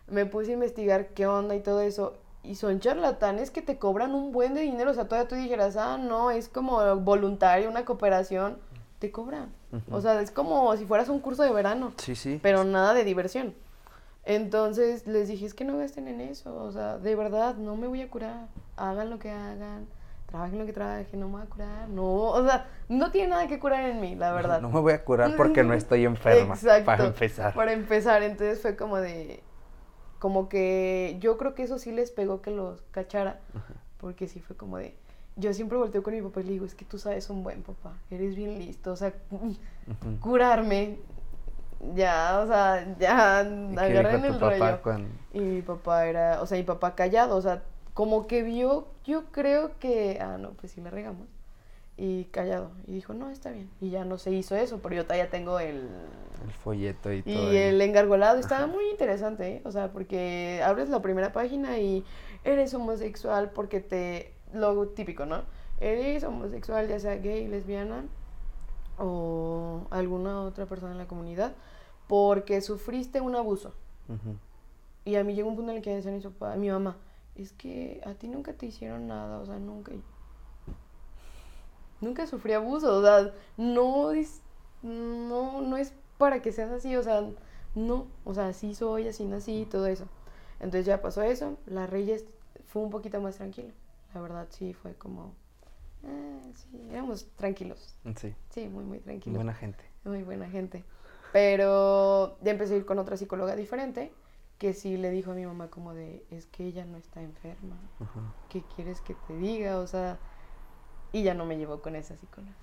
me puse a investigar qué onda y todo eso, y son charlatanes que te cobran un buen de dinero. O sea, todavía tú dijeras, ah, no, es como voluntario, una cooperación. Te cobran. O sea, es como si fueras un curso de verano. Sí, sí. Pero nada de diversión. Entonces les dije, es que no gasten en eso. O sea, de verdad, no me voy a curar. Hagan lo que hagan. Trabajen lo que trabajen, no me voy a curar. No, o sea, no tiene nada que curar en mí, la verdad. No, no me voy a curar porque no estoy enferma. Exacto. Para empezar. Para empezar, entonces fue como de, como que yo creo que eso sí les pegó que los cachara, porque sí fue como de, yo siempre volteo con mi papá y le digo, es que tú sabes un buen papá, eres bien listo, o sea, curarme, ya, o sea, ya agarren el rollo. Y mi papá era, o sea, mi papá callado, o sea, como que vio, yo creo que, ah, no, pues sí le regamos y callado. Y dijo, no, está bien. Y ya no se hizo eso, pero yo todavía tengo el... El folleto y todo. Y el engargolado. Estaba muy interesante, ¿eh? O sea, porque abres la primera página y eres homosexual porque te... Lo típico, ¿no? Eres homosexual, ya sea gay, lesbiana o alguna otra persona en la comunidad, porque sufriste un abuso. Y a mí llegó un punto en el que decía mi, mi mamá, es que a ti nunca te hicieron nada, o sea, nunca. Nunca sufrí abuso, o sea, no es, no, no es para que seas así, o sea, no, o sea, así soy, así nací y todo eso. Entonces ya pasó eso, la Reyes fue un poquito más tranquila, la verdad sí, fue como, eh, sí, éramos tranquilos. Sí. Sí, muy, muy tranquilos. Buena gente. Muy buena gente. Pero ya empecé a ir con otra psicóloga diferente que sí le dijo a mi mamá como de, es que ella no está enferma. ¿Qué quieres que te diga? O sea, y ya no me llevó con esa psicóloga.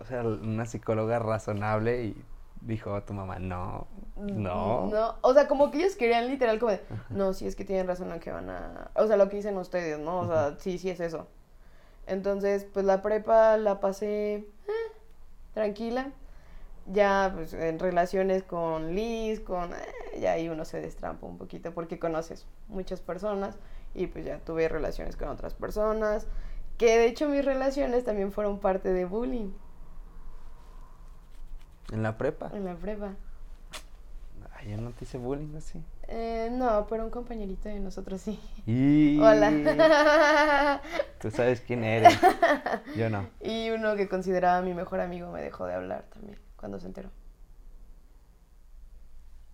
O sea, una psicóloga razonable y dijo a tu mamá, no, no. No, o sea, como que ellos querían literal como de, no, sí es que tienen razón en que van a... O sea, lo que dicen ustedes, ¿no? O sea, sí, sí es eso. Entonces, pues la prepa la pasé eh, tranquila. Ya, pues en relaciones con Liz, con... Eh, ya ahí uno se destrampa un poquito porque conoces muchas personas y pues ya tuve relaciones con otras personas. Que de hecho mis relaciones también fueron parte de bullying. ¿En la prepa? En la prepa. Ay, yo no te hice bullying así. Eh, no, pero un compañerito de nosotros sí. Y... Hola. Tú sabes quién eres. Yo no. Y uno que consideraba mi mejor amigo me dejó de hablar también cuando se enteró.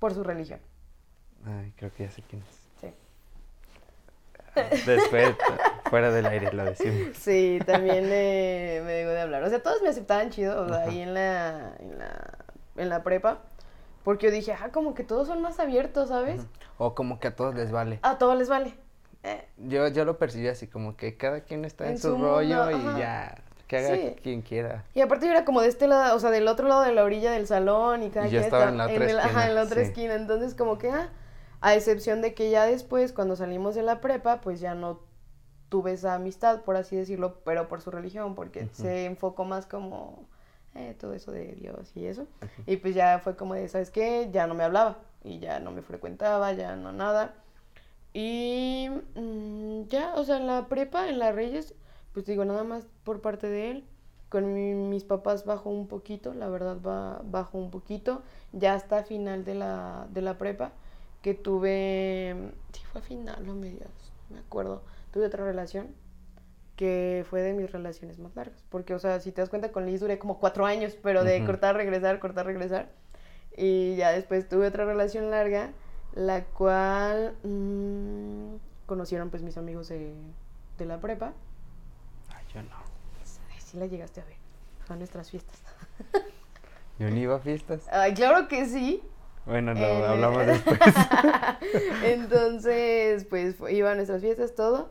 Por su religión. Ay, creo que ya sé quién es. Sí. Después, fuera del aire lo decimos. Sí, también eh, me dejó de hablar. O sea, todos me aceptaban chido, o sea, ahí en la, en la, en la prepa. Porque yo dije, ah, como que todos son más abiertos, ¿sabes? O como que a todos les vale. A todos les vale. Eh, Yo, yo lo percibí así, como que cada quien está en, En su, su rollo mundo, y ajá. ya, que haga Sí. quien quiera. Y aparte yo era como de este lado, o sea, del otro lado de la orilla del salón y cada Y yo quien estaba en la otra el- ajá, esquina, en la otra sí. esquina. Entonces como que, ah, a excepción de que ya después, cuando salimos de la prepa, pues ya no tuve esa amistad, por así decirlo, pero por su religión, porque se enfocó más como eh, todo eso de Dios y eso. Y pues ya fue como de, ¿sabes qué? Ya no me hablaba y ya no me frecuentaba, ya no nada. Y mm, ya, o sea, en la prepa, en la Reyes, pues digo, nada más por parte de él. Con mi- mis papás bajó un poquito, la verdad va, bajó un poquito. Ya hasta final de la, de la prepa, que tuve, sí fue final o mediados, no me acuerdo. Tuve otra relación que fue de mis relaciones más largas. Porque, o sea, si te das cuenta, con Liz duré como cuatro años, pero de cortar, regresar, cortar, regresar. Y ya después tuve otra relación larga, la cual mm, conocieron pues mis amigos de, de la prepa. Yo no. Ay, sí la llegaste a ver. Fue a nuestras fiestas. Yo ni iba a fiestas. Ay, claro que sí. Bueno, lo En- hablamos después. Entonces, pues iba a nuestras fiestas, todo.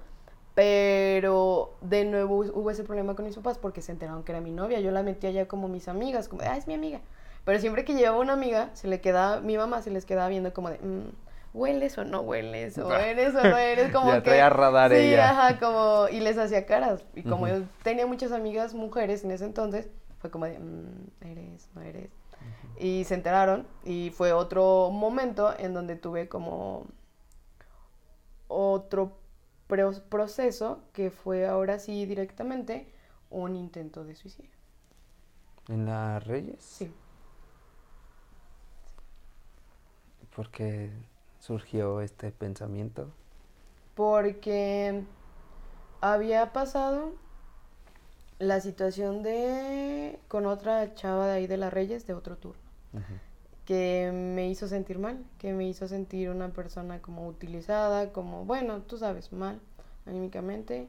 Pero de nuevo hubo ese problema con mis papás porque se enteraron que era mi novia. Yo la metía ya como mis amigas, como, ah, es mi amiga. Pero siempre que llevaba una amiga, se le quedaba, mi mamá se les quedaba viendo como de, "Mm, ¿hueles o no hueles? ¿O eres o no eres? Como Ya que... traía radar sí, ella. ajá, como... Y les hacía caras. Y como yo tenía muchas amigas mujeres en ese entonces, fue como de, "Mm, ¿eres? ¿No eres? Y se enteraron y fue otro momento en donde tuve como otro pro- proceso que fue ahora sí directamente un intento de suicidio. ¿En las Reyes? Sí. ¿Por qué surgió este pensamiento? Porque había pasado la situación de con otra chava de ahí de las Reyes de otro turno. Que me hizo sentir mal, que me hizo sentir una persona como utilizada, como, bueno, tú sabes, mal anímicamente.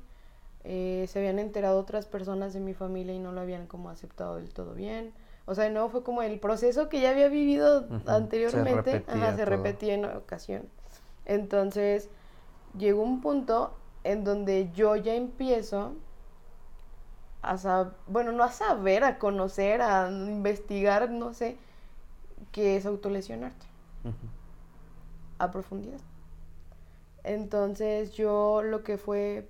Eh, se habían enterado otras personas de mi familia y no lo habían como aceptado del todo bien. O sea, de nuevo fue como el proceso que ya había vivido Ujú, se anteriormente, repetía ajá, se repetía en ocasión. Entonces, llegó un punto en donde yo ya empiezo a saber, bueno, no a saber, a conocer, a investigar, no sé, qué es autolesionarte. A profundidad. Entonces yo lo que fue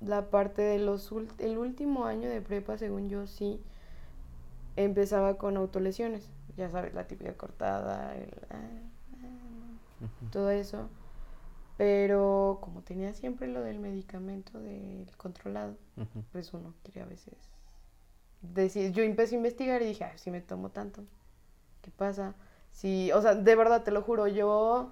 la parte de los el último año de prepa, según yo sí, empezaba con autolesiones. Ya sabes, la típica cortada, el, ah, ah, todo eso. Pero como tenía siempre lo del medicamento del controlado, pues uno quería a veces decir, yo empecé a investigar y dije, ay, si me tomo tanto, ¿qué pasa? Si, o sea, de verdad te lo juro, yo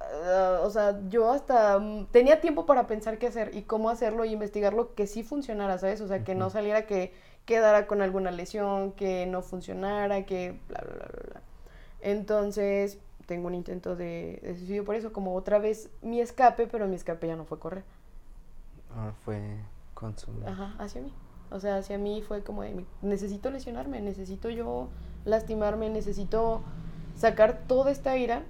ah, o sea, yo hasta tenía tiempo para pensar qué hacer y cómo hacerlo y investigarlo que sí funcionara, ¿sabes? O sea, que no saliera que quedara con alguna lesión, que no funcionara, que bla, bla, bla, bla. Entonces, tengo un intento de, de suicidio por eso, como otra vez mi escape, pero mi escape ya no fue correr. Ahora fue consumir. Ajá, hacia mí. O sea, hacia mí fue como de, necesito lesionarme, necesito yo lastimarme, necesito sacar toda esta ira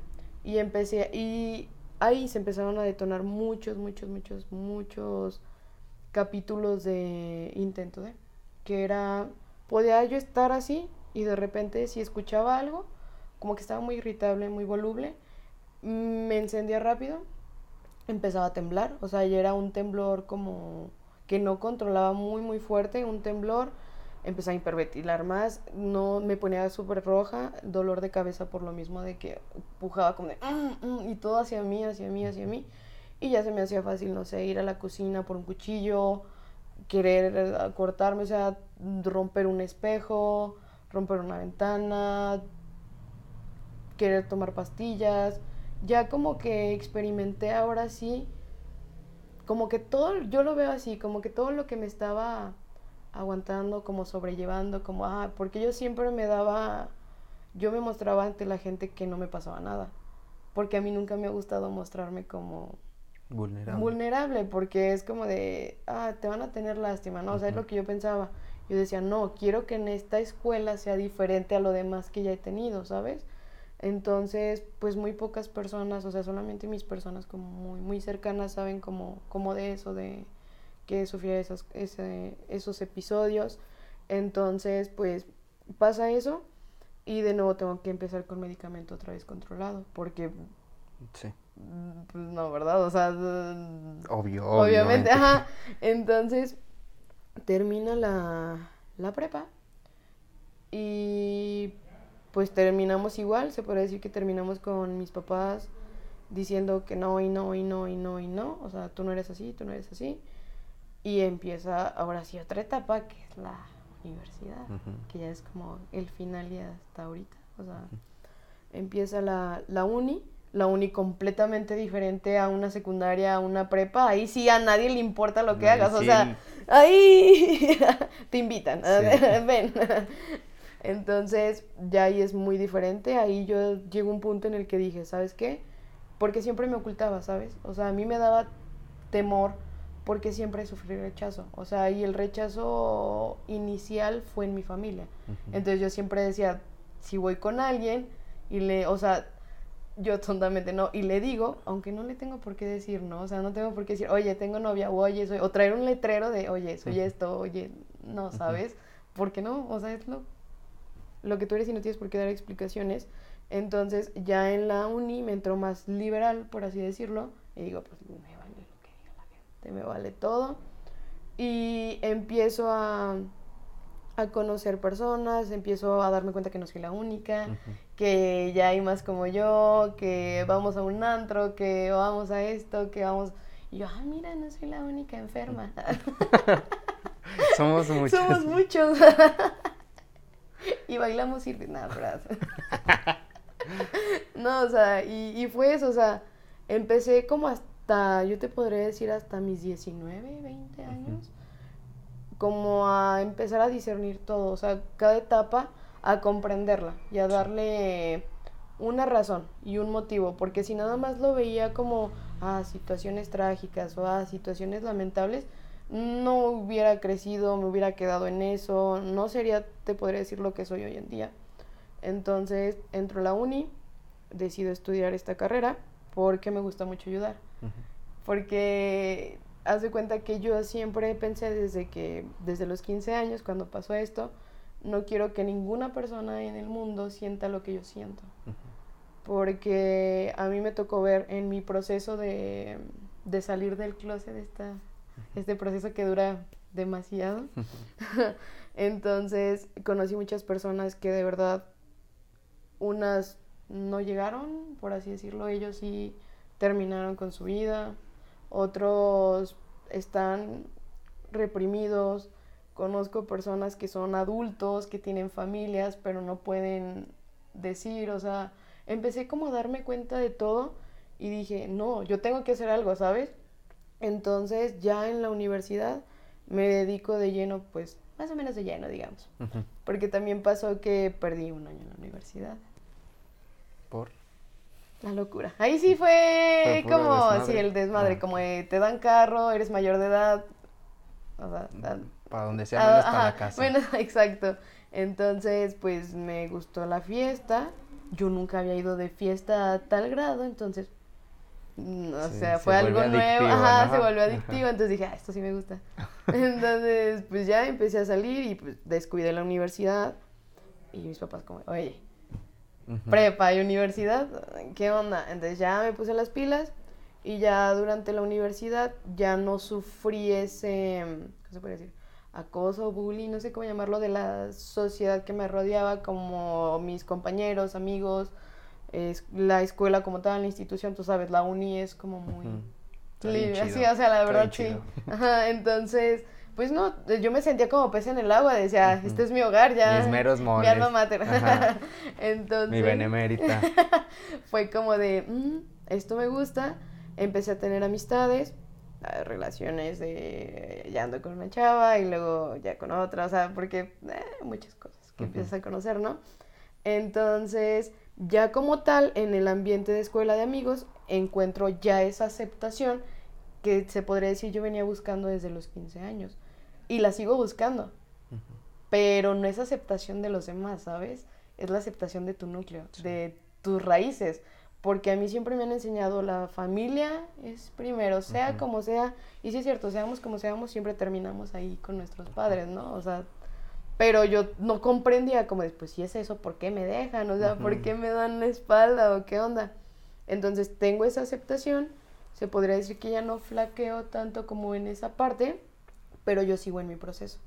y empecé, y ahí se empezaron a detonar muchos, muchos, muchos, muchos capítulos de intento de, que era, podía yo estar así y de repente si escuchaba algo, como que estaba muy irritable, muy voluble, me encendía rápido, empezaba a temblar, o sea, ya era un temblor como que no controlaba muy, muy fuerte, un temblor, empecé a hiperventilar más, no me ponía súper roja, dolor de cabeza por lo mismo de que pujaba como de, "Mm, mm", y todo hacia mí, hacia mí, hacia mí, y ya se me hacía fácil, no sé, ir a la cocina por un cuchillo, querer eh, cortarme, o sea, romper un espejo, romper una ventana, querer tomar pastillas, ya como que experimenté ahora sí, como que todo, yo lo veo así, como que todo lo que me estaba aguantando, como sobrellevando, como, ah, porque yo siempre me daba, yo me mostraba ante la gente que no me pasaba nada, porque a mí nunca me ha gustado mostrarme como Vulnerable. vulnerable, porque es como de, ah, te van a tener lástima, ¿no? O sea, es lo que yo pensaba. Yo decía, no, quiero que en esta escuela sea diferente a lo demás que ya he tenido, ¿sabes? Entonces, pues muy pocas personas, o sea, solamente mis personas como muy, muy cercanas saben como, como de eso, de que sufría esas, ese, esos episodios. Entonces, pues pasa eso y de nuevo tengo que empezar con medicamento otra vez controlado, porque, Sí. Pues no, ¿verdad? O sea, Obvio, obviamente, ajá. Entonces, termina la, la prepa y pues terminamos igual, se puede decir que terminamos con mis papás diciendo que no y no y no y no y no, o sea, tú no eres así, tú no eres así. Y empieza ahora sí otra etapa que es la universidad, Ujú. que ya es como el final y hasta ahorita, o sea, empieza la, la uni, la uni completamente diferente a una secundaria, a una prepa, ahí sí a nadie le importa lo que Ahí hagas, o sea, ahí te invitan, Sí. ven. Entonces, ya ahí es muy diferente, ahí yo llego a un punto en el que dije, ¿sabes qué? Porque siempre me ocultaba, ¿sabes? O sea, a mí me daba temor porque siempre sufrí rechazo, o sea, y el rechazo inicial fue en mi familia. Entonces yo siempre decía, si voy con alguien y le, o sea, yo tontamente no, y le digo, aunque no le tengo por qué decir, ¿no? O sea, no tengo por qué decir, oye, tengo novia, o oye, soy, o traer un letrero de, oye, soy esto, oye, no, ¿sabes? ¿Por qué no? O sea, es lo, lo que tú eres y no tienes por qué dar explicaciones. Entonces, ya en la uni me entró más liberal, por así decirlo, y digo, pues me vale lo que diga la gente, me vale todo. Y empiezo a, a conocer personas, empiezo a darme cuenta que no soy la única. Que ya hay más como yo, que vamos a un antro, que vamos a esto, que vamos... Y yo, ah, mira, no soy la única enferma. Somos muchos. Somos muchos. y bailamos y nada, no, o sea, y, y fue eso, o sea, empecé como hasta, yo te podría decir hasta mis 19, 20 años, como a empezar a discernir todo, o sea, cada etapa a comprenderla y a darle una razón y un motivo, porque si nada más lo veía como a situaciones trágicas o a situaciones lamentables, no hubiera crecido, me hubiera quedado en eso, no sería, te podría decir lo que soy hoy en día. Entonces, entro a la uni, decido estudiar esta carrera porque me gusta mucho ayudar. Porque haz de cuenta que yo siempre pensé desde que, desde los 15 años, cuando pasó esto, no quiero que ninguna persona en el mundo sienta lo que yo siento. Porque a mí me tocó ver en mi proceso de, de salir del closet, esta, este proceso que dura demasiado. Entonces conocí muchas personas que de verdad, unas no llegaron, por así decirlo, ellos sí terminaron con su vida, otros están reprimidos, conozco personas que son adultos, que tienen familias, pero no pueden decir, o sea, empecé como a darme cuenta de todo y dije, no, yo tengo que hacer algo, ¿sabes? Entonces ya en la universidad me dedico de lleno, pues más o menos de lleno, digamos. Porque también pasó que perdí un año en la universidad. ¿Por? La locura. Ahí sí fue, como, sí, el desmadre, ah. como te dan carro, eres mayor de edad. O sea, para donde sea menos para la casa. Bueno, exacto. Entonces, pues me gustó la fiesta. Yo nunca había ido de fiesta a tal grado, entonces Mm, o sea, fue algo nuevo, ajá, se volvió adictivo, entonces dije, ah, esto sí me gusta. entonces, pues ya empecé a salir y pues descuidé la universidad y mis papás como, oye, prepa y universidad, ¿qué onda? Entonces ya me puse las pilas y ya durante la universidad ya no sufrí ese, ¿qué se puede decir? Acoso, bullying, no sé cómo llamarlo, de la sociedad que me rodeaba, como mis compañeros, amigos, es la escuela como tal, la institución, tú sabes, la uni es como muy libre, así, o sea, la verdad sí. Ajá, entonces, pues no, yo me sentía como pez en el agua, decía, este es mi hogar, ya. Mis meros Mi alma mater. entonces. Mi benemérita. fue como de, mm, esto me gusta, empecé a tener amistades, relaciones de ya ando con una chava y luego ya con otra, o sea, porque eh, muchas cosas que empiezas a conocer, ¿no? Entonces, ya como tal, en el ambiente de escuela de amigos, encuentro ya esa aceptación que se podría decir yo venía buscando desde los 15 años. Y la sigo buscando. Pero no es aceptación de los demás, ¿sabes? Es la aceptación de tu núcleo, de tus raíces. Porque a mí siempre me han enseñado la familia es primero, sea como sea. Y sí es cierto, seamos como seamos, siempre terminamos ahí con nuestros padres, ¿no? O sea, pero yo no comprendía como después, si es eso, ¿por qué me dejan? O sea, ¿por qué me dan la espalda o qué onda? Entonces tengo esa aceptación, se podría decir que ya no flaqueo tanto como en esa parte, pero yo sigo en mi proceso.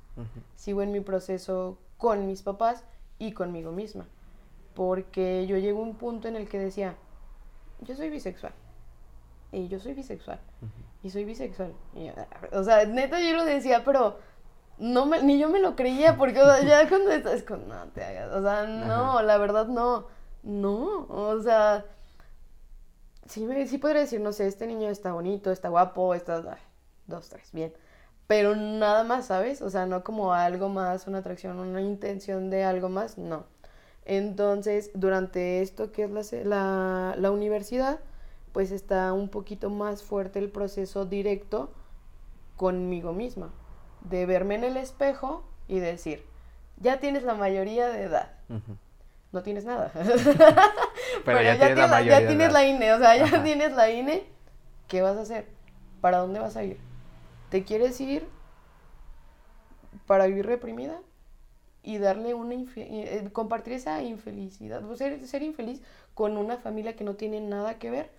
Sigo en mi proceso con mis papás y conmigo misma. Porque yo llego a un punto en el que decía, yo soy bisexual. Y yo soy bisexual. Y soy bisexual. o sea, neta yo lo decía, pero no me, ni yo me lo creía, porque ya cuando estás con, no te hagas, o sea, no, la verdad no, no, o sea, sí, me, sí podría decir, no sé, este niño está bonito, está guapo, está, dos, tres, bien, pero nada más, ¿sabes? O sea, no como algo más, una atracción, una intención de algo más, no. Entonces, durante esto que es la, la, la universidad, pues está un poquito más fuerte el proceso directo conmigo misma de verme en el espejo y decir, ya tienes la mayoría de edad. No tienes nada. Pero, ya, tienes, la, ya tienes la INE, o sea, ya tienes la INE. ¿Qué vas a hacer? ¿Para dónde vas a ir? ¿Te quieres ir para vivir reprimida? Y darle una eh, compartir esa infelicidad, ser, ser infeliz con una familia que no tiene nada que ver,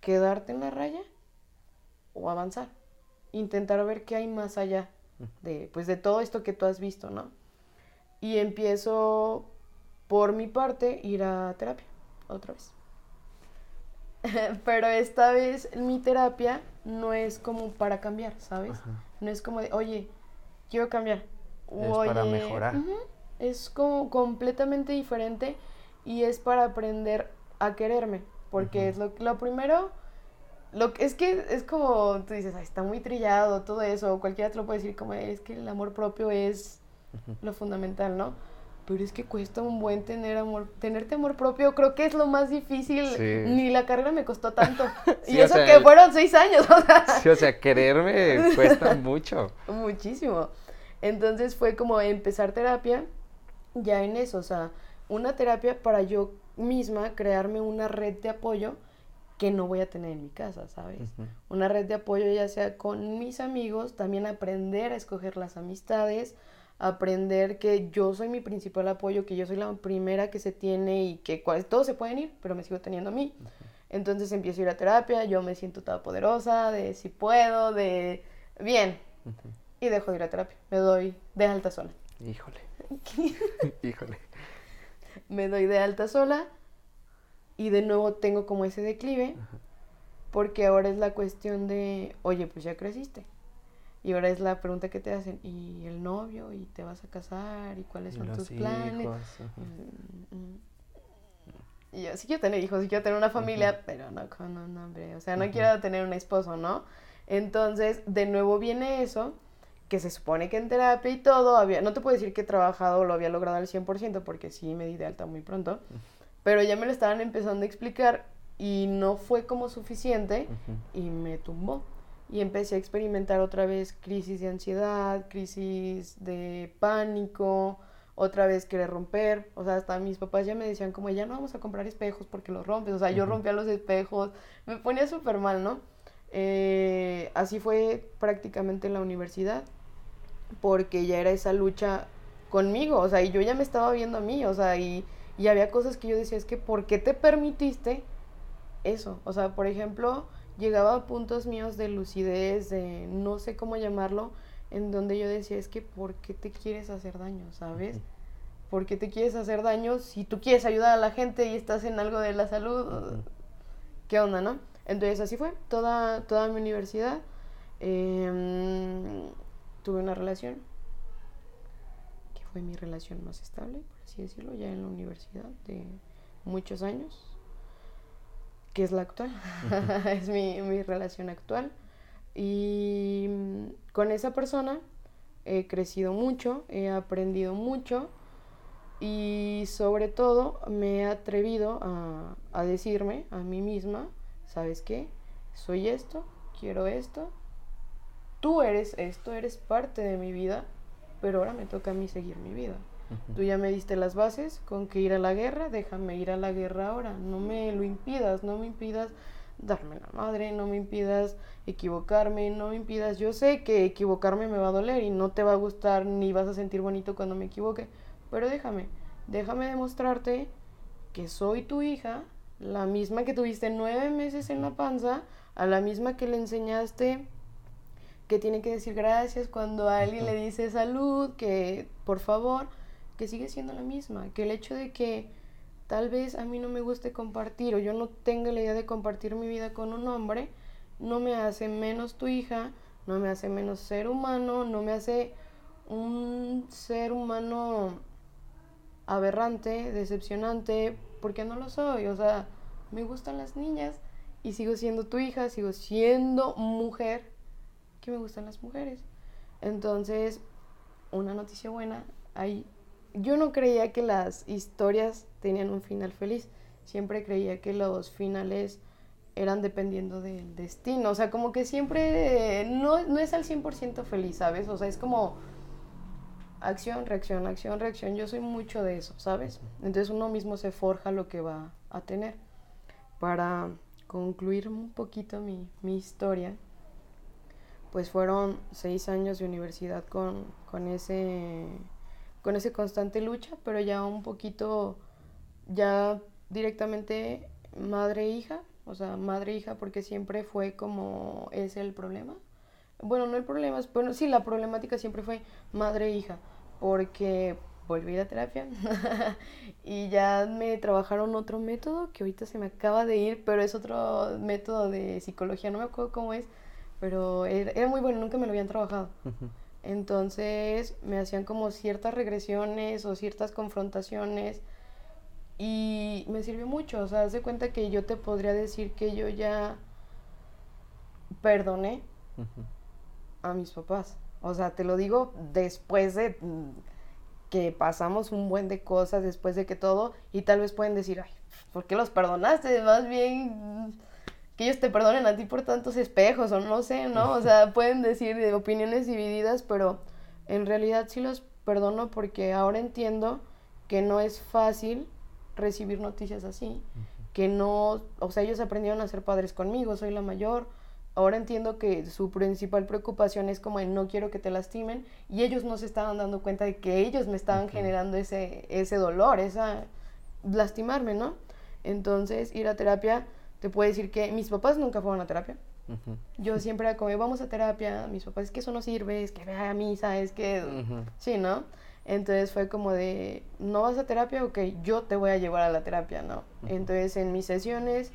quedarte en la raya o avanzar intentar ver qué hay más allá de, pues, de todo esto que tú has visto, ¿no? Y empiezo, por mi parte, ir a terapia, otra vez. Pero esta vez mi terapia no es como para cambiar, ¿sabes? No es como de, oye, quiero cambiar. Es para mejorar. Es como completamente diferente y es para aprender a quererme. Porque es lo, lo primero lo que es que es como tú dices, está muy trillado todo eso, cualquiera te lo puede decir como es que el amor propio es lo fundamental, ¿no? Pero es que cuesta un buen tener amor, tenerte amor propio, creo que es lo más difícil. Ni la carrera me costó tanto. y eso que fueron seis años. O sea. Sí, o sea, quererme cuesta mucho. Muchísimo. Entonces fue como empezar terapia ya en eso, o sea, una terapia para yo misma crearme una red de apoyo que no voy a tener en mi casa, ¿sabes? Una red de apoyo ya sea con mis amigos, también aprender a escoger las amistades, aprender que yo soy mi principal apoyo, que yo soy la primera que se tiene y que todos se pueden ir, pero me sigo teniendo a mí. Entonces empiezo a ir a terapia, yo me siento toda poderosa, de si puedo, de bien. Y dejo de ir a terapia, me doy de alta sola. Híjole. Híjole. Me doy de alta sola y de nuevo tengo como ese declive, porque ahora es la cuestión de, oye, pues ya creciste. Y ahora es la pregunta que te hacen, ¿y el novio? ¿Y te vas a casar? ¿Y cuáles son tus planes? Mm, mm. Y yo sí quiero tener hijos, sí quiero tener una familia, pero no con un hombre. O sea, no quiero tener un esposo, ¿no? Entonces, de nuevo viene eso, que se supone que en terapia y todo, había, no te puedo decir que he trabajado, lo había logrado al 100%, porque sí me di de alta muy pronto, pero ya me lo estaban empezando a explicar y no fue como suficiente y me tumbó. Y empecé a experimentar otra vez crisis de ansiedad, crisis de pánico, otra vez querer romper. O sea, hasta mis papás ya me decían como, ya no vamos a comprar espejos porque los rompes. O sea, yo rompía los espejos, me ponía súper mal, ¿no? Eh, así fue prácticamente en la universidad, porque ya era esa lucha conmigo, o sea, y yo ya me estaba viendo a mí, o sea, y, y había cosas que yo decía, es que, ¿por qué te permitiste eso? O sea, por ejemplo, llegaba a puntos míos de lucidez, de no sé cómo llamarlo, en donde yo decía, es que, ¿por qué te quieres hacer daño, sabes? ¿Por qué te quieres hacer daño si tú quieres ayudar a la gente y estás en algo de la salud? ¿Qué onda, no? Entonces así fue, toda, toda mi universidad. Em, tuve una relación, que fue mi relación más estable, por así decirlo, ya en la universidad de muchos años, que es la actual, es mi, mi relación actual. Y con esa persona he crecido mucho, he aprendido mucho y sobre todo me he atrevido a, a decirme a mí misma, ¿sabes qué? Soy esto, quiero esto, tú eres esto, eres parte de mi vida, pero ahora me toca a mí seguir mi vida. Tú ya me diste las bases con que ir a la guerra, déjame ir a la guerra ahora, no me lo impidas, no me impidas darme la madre, no me impidas equivocarme, no me impidas, yo sé que equivocarme me va a doler y no te va a gustar ni vas a sentir bonito cuando me equivoque, pero déjame, déjame demostrarte que soy tu hija, la misma que tuviste nueve meses en la panza, a la misma que le enseñaste que tiene que decir gracias cuando a alguien le dice salud, que por favor, que sigue siendo la misma, que el hecho de que tal vez a mí no me guste compartir o yo no tenga la idea de compartir mi vida con un hombre, no me hace menos tu hija, no me hace menos ser humano, no me hace un ser humano aberrante, decepcionante, porque no lo soy. O sea, me gustan las niñas y sigo siendo tu hija, sigo siendo mujer, que me gustan las mujeres. Entonces, una noticia buena, hay yo no creía que las historias tenían un final feliz. Siempre creía que los finales eran dependiendo del destino. O sea, como que siempre no, no es al 100% feliz, ¿sabes? O sea, es como acción, reacción, acción, reacción. Yo soy mucho de eso, ¿sabes? Entonces uno mismo se forja lo que va a tener. Para concluir un poquito mi, mi historia, pues fueron seis años de universidad con, con ese con ese constante lucha, pero ya un poquito, ya directamente madre hija, o sea, madre hija porque siempre fue como ese el problema. Bueno, no el problema, bueno, sí, la problemática siempre fue madre hija, porque volví a terapia y ya me trabajaron otro método que ahorita se me acaba de ir, pero es otro método de psicología, no me acuerdo cómo es, pero era, muy bueno, nunca me lo habían trabajado. Entonces me hacían como ciertas regresiones o ciertas confrontaciones y me sirvió mucho. O sea, haz de cuenta que yo te podría decir que yo ya perdoné a mis papás. O sea, te lo digo después de mm, que pasamos un buen de cosas, después de que todo, y tal vez pueden decir, ay, ¿por qué los perdonaste? Más bien que ellos te perdonen a ti por tantos espejos o no sé, ¿no? O sea, pueden decir de opiniones divididas, pero en realidad sí los perdono porque ahora entiendo que no es fácil recibir noticias así, que no, o sea, ellos aprendieron a ser padres conmigo, soy la mayor, ahora entiendo que su principal preocupación es como el no quiero que te lastimen y ellos no se estaban dando cuenta de que ellos me estaban generando ese, ese dolor, esa lastimarme, ¿no? Entonces, ir a terapia te puedo decir que mis papás nunca fueron a terapia. Yo siempre era como, vamos a terapia, mis papás, es que eso no sirve, es que vea a misa, es que... Sí, ¿no? Entonces fue como de, ¿no vas a terapia? Ok, yo te voy a llevar a la terapia, ¿no? Entonces en mis sesiones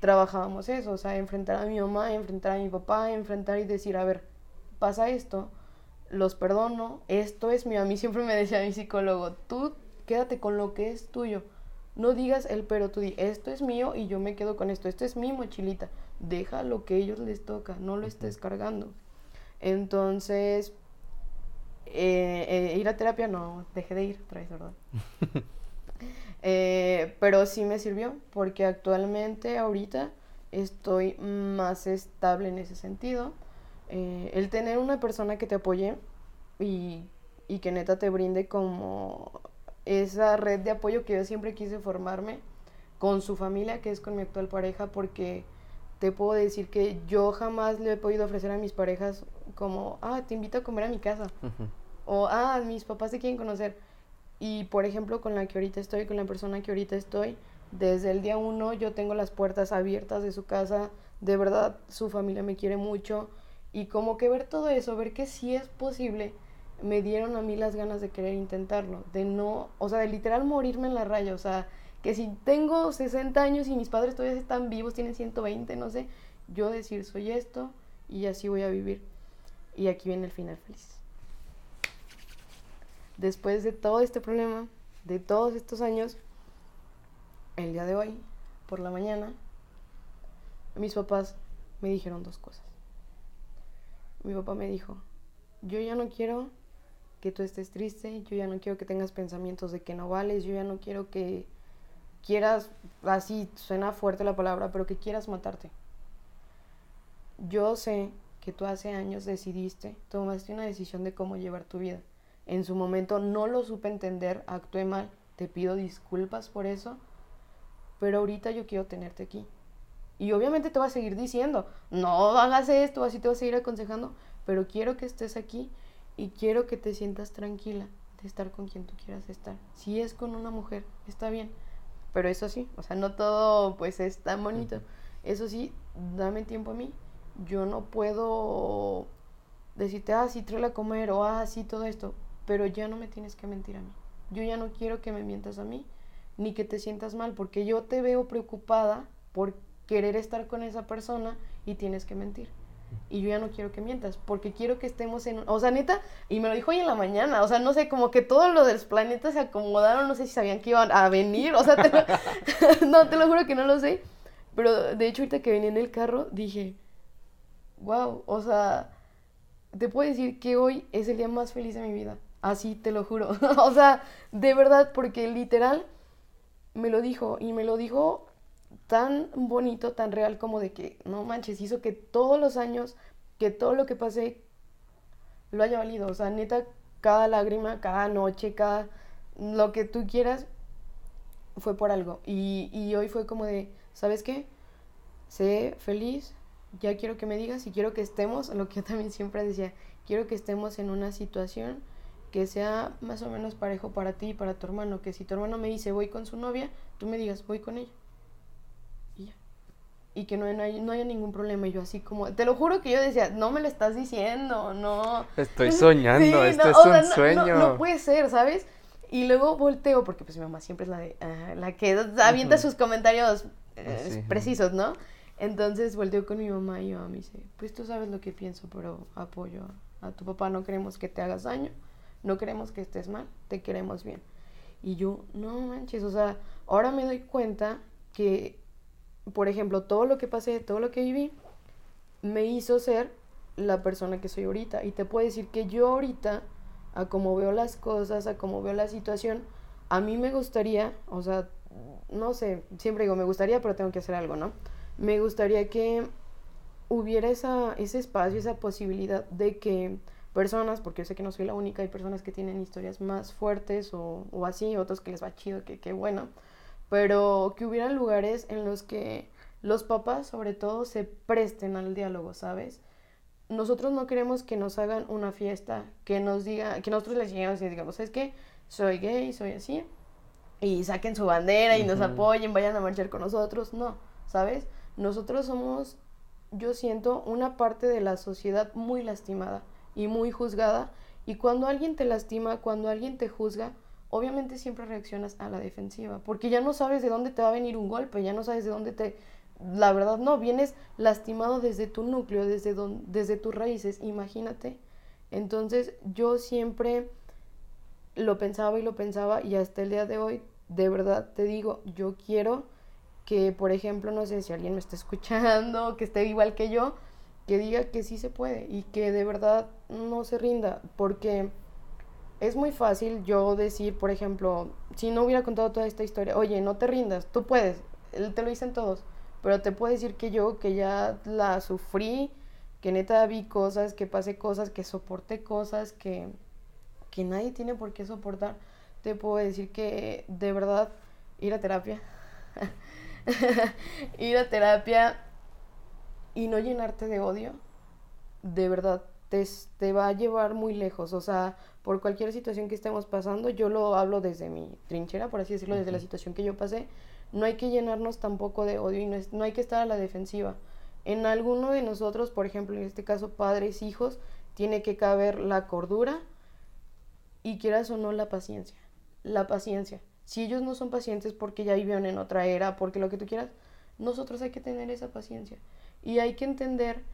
trabajábamos eso, o sea, enfrentar a mi mamá, enfrentar a mi papá, enfrentar y decir, a ver, pasa esto, los perdono, esto es mío. A mí siempre me decía mi psicólogo, tú quédate con lo que es tuyo No digas el pero, tú di, esto es mío y yo me quedo con esto, esto es mi mochilita. Deja lo que ellos les toca, no lo estés cargando. Entonces, eh, eh, ir a terapia no, dejé de ir otra vez, ¿verdad? Eh, pero sí me sirvió porque actualmente, ahorita, estoy más estable en ese sentido. el tener una persona que te apoye y, y que neta te brinde como esa red de apoyo que yo siempre quise formarme con su familia, que es con mi actual pareja, porque te puedo decir que yo jamás le he podido ofrecer a mis parejas como, ah, te invito a comer a mi casa. O, ah, mis papás te quieren conocer. Y, por ejemplo, con la que ahorita estoy, con la persona que ahorita estoy, desde el día uno yo tengo las puertas abiertas de su casa. De verdad, su familia me quiere mucho. Y como que ver todo eso, ver que sí es posible me dieron a mí las ganas de querer intentarlo, de no, o sea, de literal morirme en la raya, o sea, que si tengo 60 años y mis padres todavía están vivos, tienen 120, no sé, yo decir, soy esto y así voy a vivir. Y aquí viene el final feliz. Después de todo este problema, de todos estos años, el día de hoy, por la mañana, mis papás me dijeron dos cosas. Mi papá me dijo, yo ya no quiero que tú estés triste, yo ya no quiero que tengas pensamientos de que no vales, yo ya no quiero que quieras, así suena fuerte la palabra, pero que quieras matarte. Yo sé que tú hace años decidiste, tomaste una decisión de cómo llevar tu vida. En su momento no lo supe entender, actué mal, te pido disculpas por eso, pero ahorita yo quiero tenerte aquí. Y obviamente te va a seguir diciendo, no hagas esto, así te va a seguir aconsejando, pero quiero que estés aquí y quiero que te sientas tranquila de estar con quien tú quieras estar. Si es con una mujer, está bien, pero eso sí, o sea, no todo pues es tan bonito. Eso sí, dame tiempo a mí. Yo no puedo decirte, ah, sí, tráela a comer o ah, sí, todo esto, pero ya no me tienes que mentir a mí. Yo ya no quiero que me mientas a mí, ni que te sientas mal, porque yo te veo preocupada por querer estar con esa persona y tienes que mentir y yo ya no quiero que mientas, porque quiero que estemos en... O sea, neta, y me lo dijo hoy en la mañana, o sea, no sé, como que todo lo de los planetas se acomodaron, no sé si sabían que iban a venir, o sea, no, te lo juro que no lo sé, pero de hecho ahorita que venía en el carro dije, wow, o sea, te puedo decir que hoy es el día más feliz de mi vida, así te lo juro, o sea, de verdad, porque literal me lo dijo y me lo dijo tan bonito, tan real como de que, no manches, hizo que todos los años, que todo lo que pasé lo haya valido. O sea, neta, cada lágrima, cada noche, cada lo que tú quieras, fue por algo. Y, y hoy fue como de, ¿sabes qué? Sé feliz, ya quiero que me digas y quiero que estemos, lo que yo también siempre decía, quiero que estemos en una situación que sea más o menos parejo para ti y para tu hermano, que si tu hermano me dice voy con su novia, tú me digas voy con ella y que no, hay, no haya ningún problema. Y yo así como, te lo juro que yo decía, no me lo estás diciendo, no. Estoy soñando, esto es un sueño. No, puede ser, ¿sabes? Y luego volteo, porque pues mi mamá siempre es la, de, ah, la que avienta sus comentarios eh, precisos, ¿no? Entonces volteo con mi mamá y yo me dice, pues tú sabes lo que pienso, pero apoyo a, a tu papá, no queremos que te hagas daño, no queremos que estés mal, te queremos bien. Y yo, no manches, o sea, ahora me doy cuenta que por ejemplo, todo lo que pasé, todo lo que viví, me hizo ser la persona que soy ahorita. Y te puedo decir que yo ahorita, a como veo las cosas, a como veo la situación, a mí me gustaría, o sea, no sé, siempre digo, me gustaría, pero tengo que hacer algo, ¿no? Me gustaría que hubiera esa, ese espacio, esa posibilidad de que personas, porque yo sé que no soy la única, hay personas que tienen historias más fuertes o, así, otros que les va chido, que, que bueno, pero que hubieran lugares en los que los papás sobre todo se presten al diálogo, ¿sabes? Nosotros no queremos que nos hagan una fiesta, que nos diga, que nosotros les lleguemos y digamos, es que soy gay, soy así, y saquen su bandera y nos apoyen, vayan a marchar con nosotros, no, ¿sabes? Nosotros somos, yo siento, una parte de la sociedad muy lastimada y muy juzgada, y cuando alguien te lastima, cuando alguien te juzga, obviamente siempre reaccionas a la defensiva, porque ya no sabes de dónde te va a venir un golpe, ya no sabes de dónde te... La verdad no, vienes lastimado desde tu núcleo, desde, desde tus raíces, imagínate. Entonces yo siempre lo pensaba y lo pensaba y hasta el día de hoy de verdad te digo, yo quiero que, por ejemplo, no sé si alguien me está escuchando, que esté igual que yo, que diga que sí se puede y que de verdad no se rinda, porque es muy fácil yo decir, por ejemplo, si no hubiera contado toda esta historia, oye, no te rindas, tú puedes, te lo dicen todos, pero te puedo decir que yo, que ya la sufrí, que neta vi cosas, que pasé cosas, que soporté cosas, que, que nadie tiene por qué soportar, te puedo decir que de verdad ir a terapia, ir a terapia y no llenarte de odio, de verdad te, te va a llevar muy lejos, o sea, por cualquier situación que estemos pasando, yo lo hablo desde mi trinchera, por así decirlo, desde la situación que yo pasé, no hay que llenarnos tampoco de odio y no, hay que estar a la defensiva. En alguno de nosotros, por ejemplo, en este caso padres, hijos, tiene que caber la cordura y quieras o no la paciencia. La paciencia. Si ellos no son pacientes porque ya vivieron en otra era, porque lo que tú quieras, nosotros hay que tener esa paciencia. Y hay que entender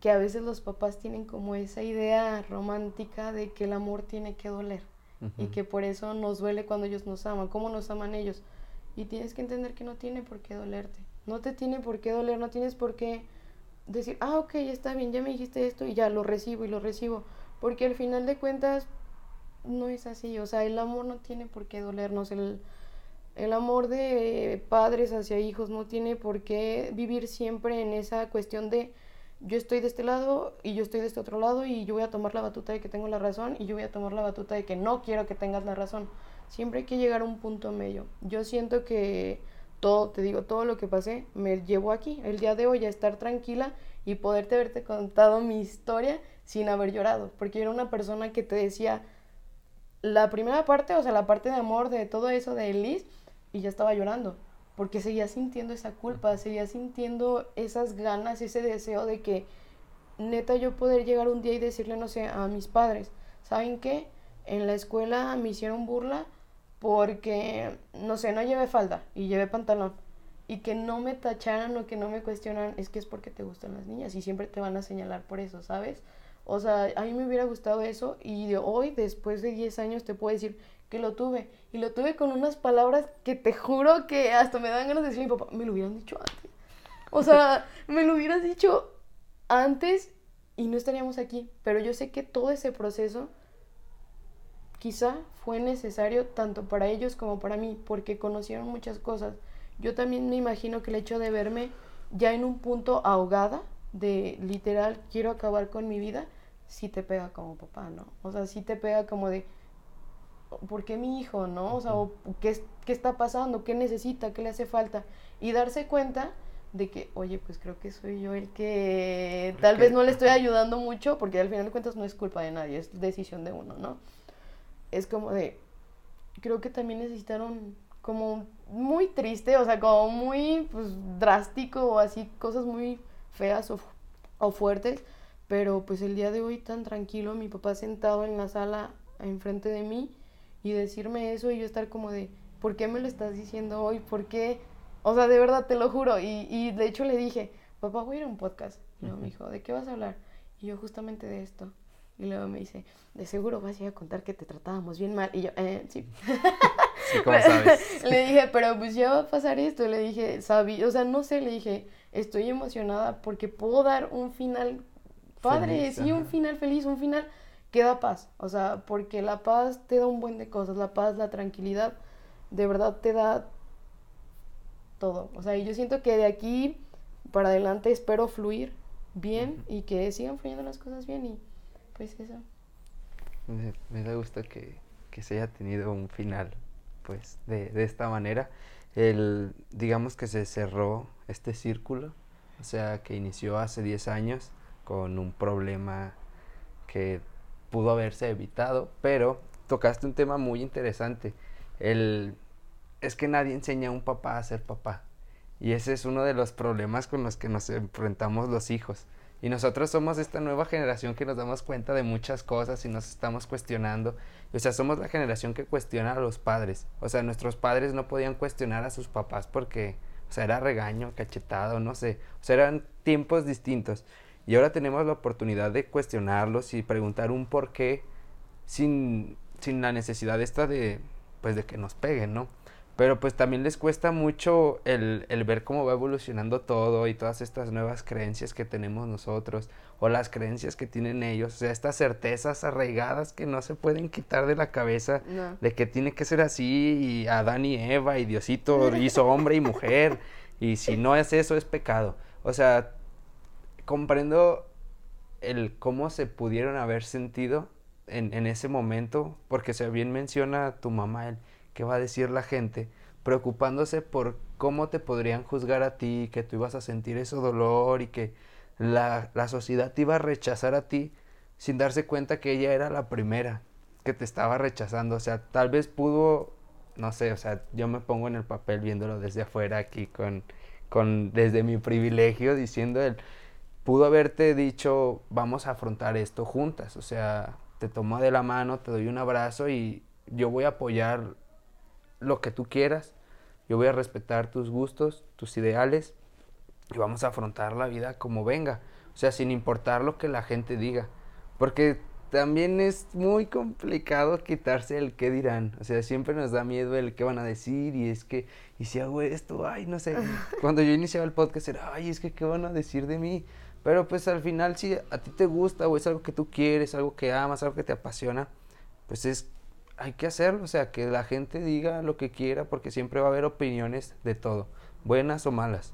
que a veces los papás tienen como esa idea romántica de que el amor tiene que doler y que por eso nos duele cuando ellos nos aman, cómo nos aman ellos. Y tienes que entender que no tiene por qué dolerte, no te tiene por qué doler, no tienes por qué decir, ah, ok, está bien, ya me dijiste esto y ya lo recibo y lo recibo, porque al final de cuentas no es así, o sea, el amor no tiene por qué dolernos, el, el amor de padres hacia hijos no tiene por qué vivir siempre en esa cuestión de yo estoy de este lado y yo estoy de este otro lado y yo voy a tomar la batuta de que tengo la razón y yo voy a tomar la batuta de que no quiero que tengas la razón. Siempre hay que llegar a un punto medio. Yo siento que todo, te digo, todo lo que pasé me llevó aquí, el día de hoy, a estar tranquila y poderte haberte contado mi historia sin haber llorado, porque yo era una persona que te decía la primera parte, o sea, la parte de amor de todo eso de Liz, y ya estaba llorando porque seguía sintiendo esa culpa, seguía sintiendo esas ganas, ese deseo de que neta yo poder llegar un día y decirle, no sé, a mis padres, ¿saben qué? En la escuela me hicieron burla porque, no sé, no llevé falda y llevé pantalón. Y que no me tacharan o que no me cuestionan, es que es porque te gustan las niñas y siempre te van a señalar por eso, ¿sabes? O sea, a mí me hubiera gustado eso y de hoy, después de 10 años, te puedo decir, que lo tuve. Y lo tuve con unas palabras que te juro que hasta me dan ganas de decir a mi papá, me lo hubieran dicho antes. O sea, me lo hubieras dicho antes y no estaríamos aquí. Pero yo sé que todo ese proceso quizá fue necesario tanto para ellos como para mí, porque conocieron muchas cosas. Yo también me imagino que el hecho de verme ya en un punto ahogada, de literal, quiero acabar con mi vida, sí te pega como papá, ¿no? O sea, sí te pega como de, ¿por qué mi hijo, no? O sea, ¿qué, ¿qué está pasando? ¿Qué necesita? ¿Qué le hace falta? Y darse cuenta de que, oye, pues creo que soy yo el que tal vez no le estoy ayudando mucho, porque al final de cuentas no es culpa de nadie, es decisión de uno, ¿no? Es como de, creo que también necesitaron como muy triste, o sea, como muy pues, drástico o así, cosas muy feas o, o fuertes, pero pues el día de hoy tan tranquilo, mi papá sentado en la sala enfrente de mí, y decirme eso y yo estar como de, ¿por qué me lo estás diciendo hoy? ¿Por qué? O sea, de verdad, te lo juro. Y, y de hecho le dije, papá, voy a ir a un podcast. Y luego me dijo, ¿de qué vas a hablar? Y yo justamente de esto. Y luego me dice, de seguro vas a ir a contar que te tratábamos bien mal. Y yo, eh, sí. sí ¿cómo sabes? le dije, pero pues ya va a pasar esto. Le dije, sabía, o sea, no sé, le dije, estoy emocionada porque puedo dar un final padre, sí, un final feliz, un final que da paz, o sea, porque la paz te da un buen de cosas, la paz, la tranquilidad, de verdad te da todo, o sea, y yo siento que de aquí para adelante espero fluir bien y que sigan fluyendo las cosas bien y pues eso. Me, da gusto que, que, se haya tenido un final, pues, de, de esta manera. El, digamos que se cerró este círculo, o sea, que inició hace 10 años con un problema que pudo haberse evitado, pero tocaste un tema muy interesante. El, es que nadie enseña a un papá a ser papá. Y ese es uno de los problemas con los que nos enfrentamos los hijos. Y nosotros somos esta nueva generación que nos damos cuenta de muchas cosas y nos estamos cuestionando. O sea, somos la generación que cuestiona a los padres. O sea, nuestros padres no podían cuestionar a sus papás porque, o sea, era regaño, cachetado, no sé. O sea, eran tiempos distintos. Y ahora tenemos la oportunidad de cuestionarlos y preguntar un por qué sin, sin la necesidad esta de, pues de que nos peguen, ¿no? Pero pues también les cuesta mucho el, el, ver cómo va evolucionando todo y todas estas nuevas creencias que tenemos nosotros o las creencias que tienen ellos, o sea, estas certezas arraigadas que no se pueden quitar de la cabeza de que tiene que ser así y Adán y Eva y Diosito hizo hombre y mujer y si no es eso es pecado. O sea, comprendo el cómo se pudieron haber sentido en, en ese momento, porque se bien menciona tu mamá el qué va a decir la gente, preocupándose por cómo te podrían juzgar a ti, que tú ibas a sentir ese dolor y que la, la sociedad te iba a rechazar a ti sin darse cuenta que ella era la primera que te estaba rechazando. O sea, tal vez pudo, no sé, o sea, yo me pongo en el papel viéndolo desde afuera aquí con, con desde mi privilegio diciendo él, pudo haberte dicho, vamos a afrontar esto juntas. O sea, te tomo de la mano, te doy un abrazo y yo voy a apoyar lo que tú quieras, yo voy a respetar tus gustos, tus ideales y vamos a afrontar la vida como venga, o sea, sin importar lo que la gente diga, porque también es muy complicado quitarse el qué dirán, o sea, siempre nos da miedo el qué van a decir y es que, y si hago esto, ay, no sé, cuando yo iniciaba el podcast era, ay, es que qué van a decir de mí, pero pues al final si a ti te gusta o es algo que tú quieres, algo que amas, algo que te apasiona, pues es hay que hacerlo, o sea, que la gente diga lo que quiera porque siempre va a haber opiniones de todo, buenas o malas.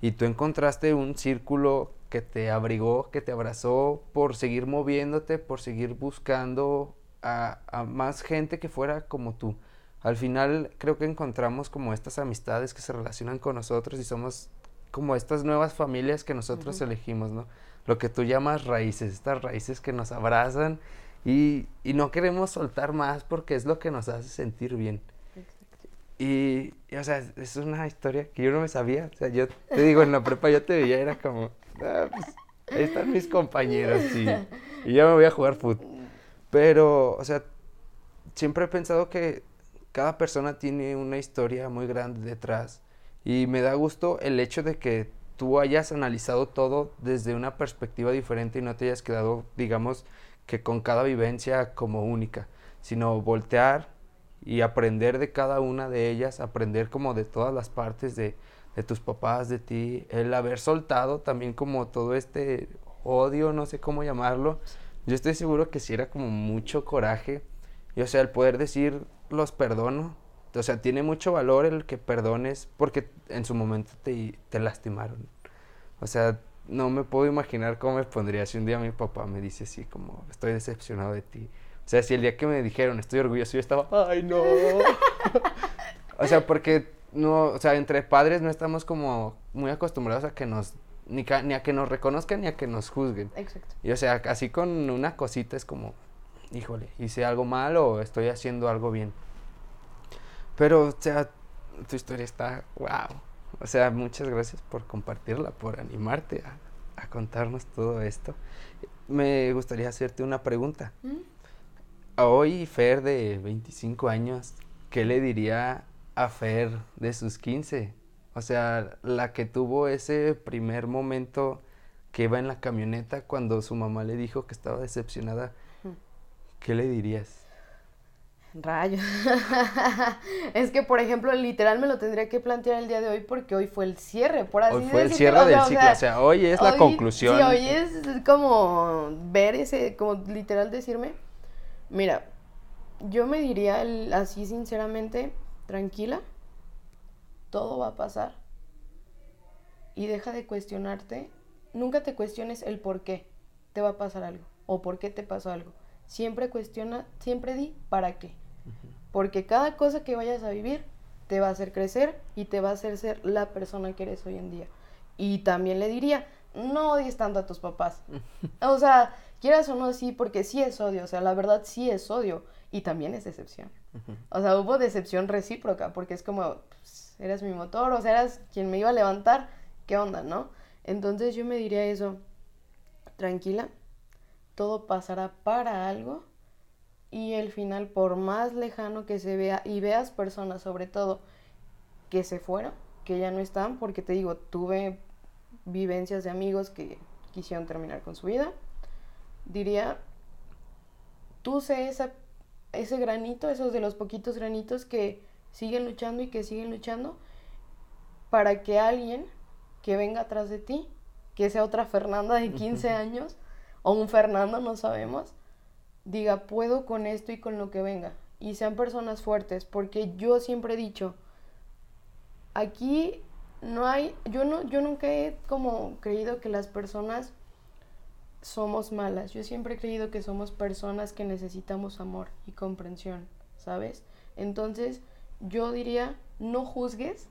Y tú encontraste un círculo que te abrigó, que te abrazó por seguir moviéndote, por seguir buscando a, a más gente que fuera como tú. Al final creo que encontramos como estas amistades que se relacionan con nosotros y somos como estas nuevas familias que nosotros elegimos, ¿no? Lo que tú llamas raíces, estas raíces que nos abrazan y, y, no queremos soltar más porque es lo que nos hace sentir bien. Y, o sea, es una historia que yo no me sabía. O sea, yo te digo, en la prepa yo te veía, era como, ah, pues, ahí están mis compañeros y, y ya me voy a jugar fútbol. Pero, o sea, siempre he pensado que cada persona tiene una historia muy grande detrás. Y me da gusto el hecho de que tú hayas analizado todo desde una perspectiva diferente y no te hayas quedado, digamos, que con cada vivencia como única, sino voltear y aprender de cada una de ellas, aprender como de todas las partes de, de tus papás, de ti, el haber soltado también como todo este odio, no sé cómo llamarlo. Yo estoy seguro que si era como mucho coraje y o sea, el poder decir los perdono, o sea, tiene mucho valor el que perdones porque en su momento te, te lastimaron. O sea, no me puedo imaginar cómo me pondría si un día mi papá me dice así como, estoy decepcionado de ti. O sea, si el día que me dijeron, estoy orgulloso, yo estaba, ay, no. o sea, porque no, o sea, entre padres no estamos como muy acostumbrados a que nos, ni, ni a que nos reconozcan ni a que nos juzguen. Exacto. Y o sea, así con una cosita es como, híjole, hice algo mal o estoy haciendo algo bien. Pero, o sea, tu historia está, wow. O sea, muchas gracias por compartirla, por animarte a, contarnos todo esto. Me gustaría hacerte una pregunta. ¿Mm? Hoy, Fer, de 25 años, ¿qué le diría a Fer de sus 15? O sea, la que tuvo ese primer momento que iba en la camioneta cuando su mamá le dijo que estaba decepcionada. ¿Qué le dirías? Rayos. es que, por ejemplo, literal me lo tendría que plantear el día de hoy porque hoy fue el cierre, por así Hoy fue el cierre del ciclo, o sea, hoy es la conclusión. Sí, hoy es como ver ese, como literal decirme, mira, yo me diría así sinceramente, tranquila, todo va a pasar y deja de cuestionarte, nunca te cuestiones el por qué te va a pasar algo o por qué te pasó algo. Siempre cuestiona, siempre di para qué. Porque cada cosa que vayas a vivir te va a hacer crecer y te va a hacer ser la persona que eres hoy en día. Y también le diría, no odies tanto a tus papás. o sea, quieras o no, sí, porque sí es odio. O sea, la verdad sí es odio. Y también es decepción. O sea, hubo decepción recíproca, porque es como, pues, eras mi motor, o sea, eras quien me iba a levantar. ¿Qué onda, no? Entonces yo me diría eso, tranquila, todo pasará para algo y el final, por más lejano que se vea, y veas personas sobre todo que se fueron, que ya no están, porque te digo, tuve vivencias de amigos que quisieron terminar con su vida, diría, tú sé esa ese granito, esos de los poquitos granitos que siguen luchando y que siguen luchando para que alguien que venga atrás de ti, que sea otra Fernanda de 15 años o un Fernando, no sabemos, diga, puedo con esto y con lo que venga. Y sean personas fuertes, porque yo siempre he dicho, aquí no hay, yo no, yo nunca he como creído que las personas somos malas. Yo siempre he creído que somos personas que necesitamos amor y comprensión, ¿sabes? Entonces, yo diría, no juzgues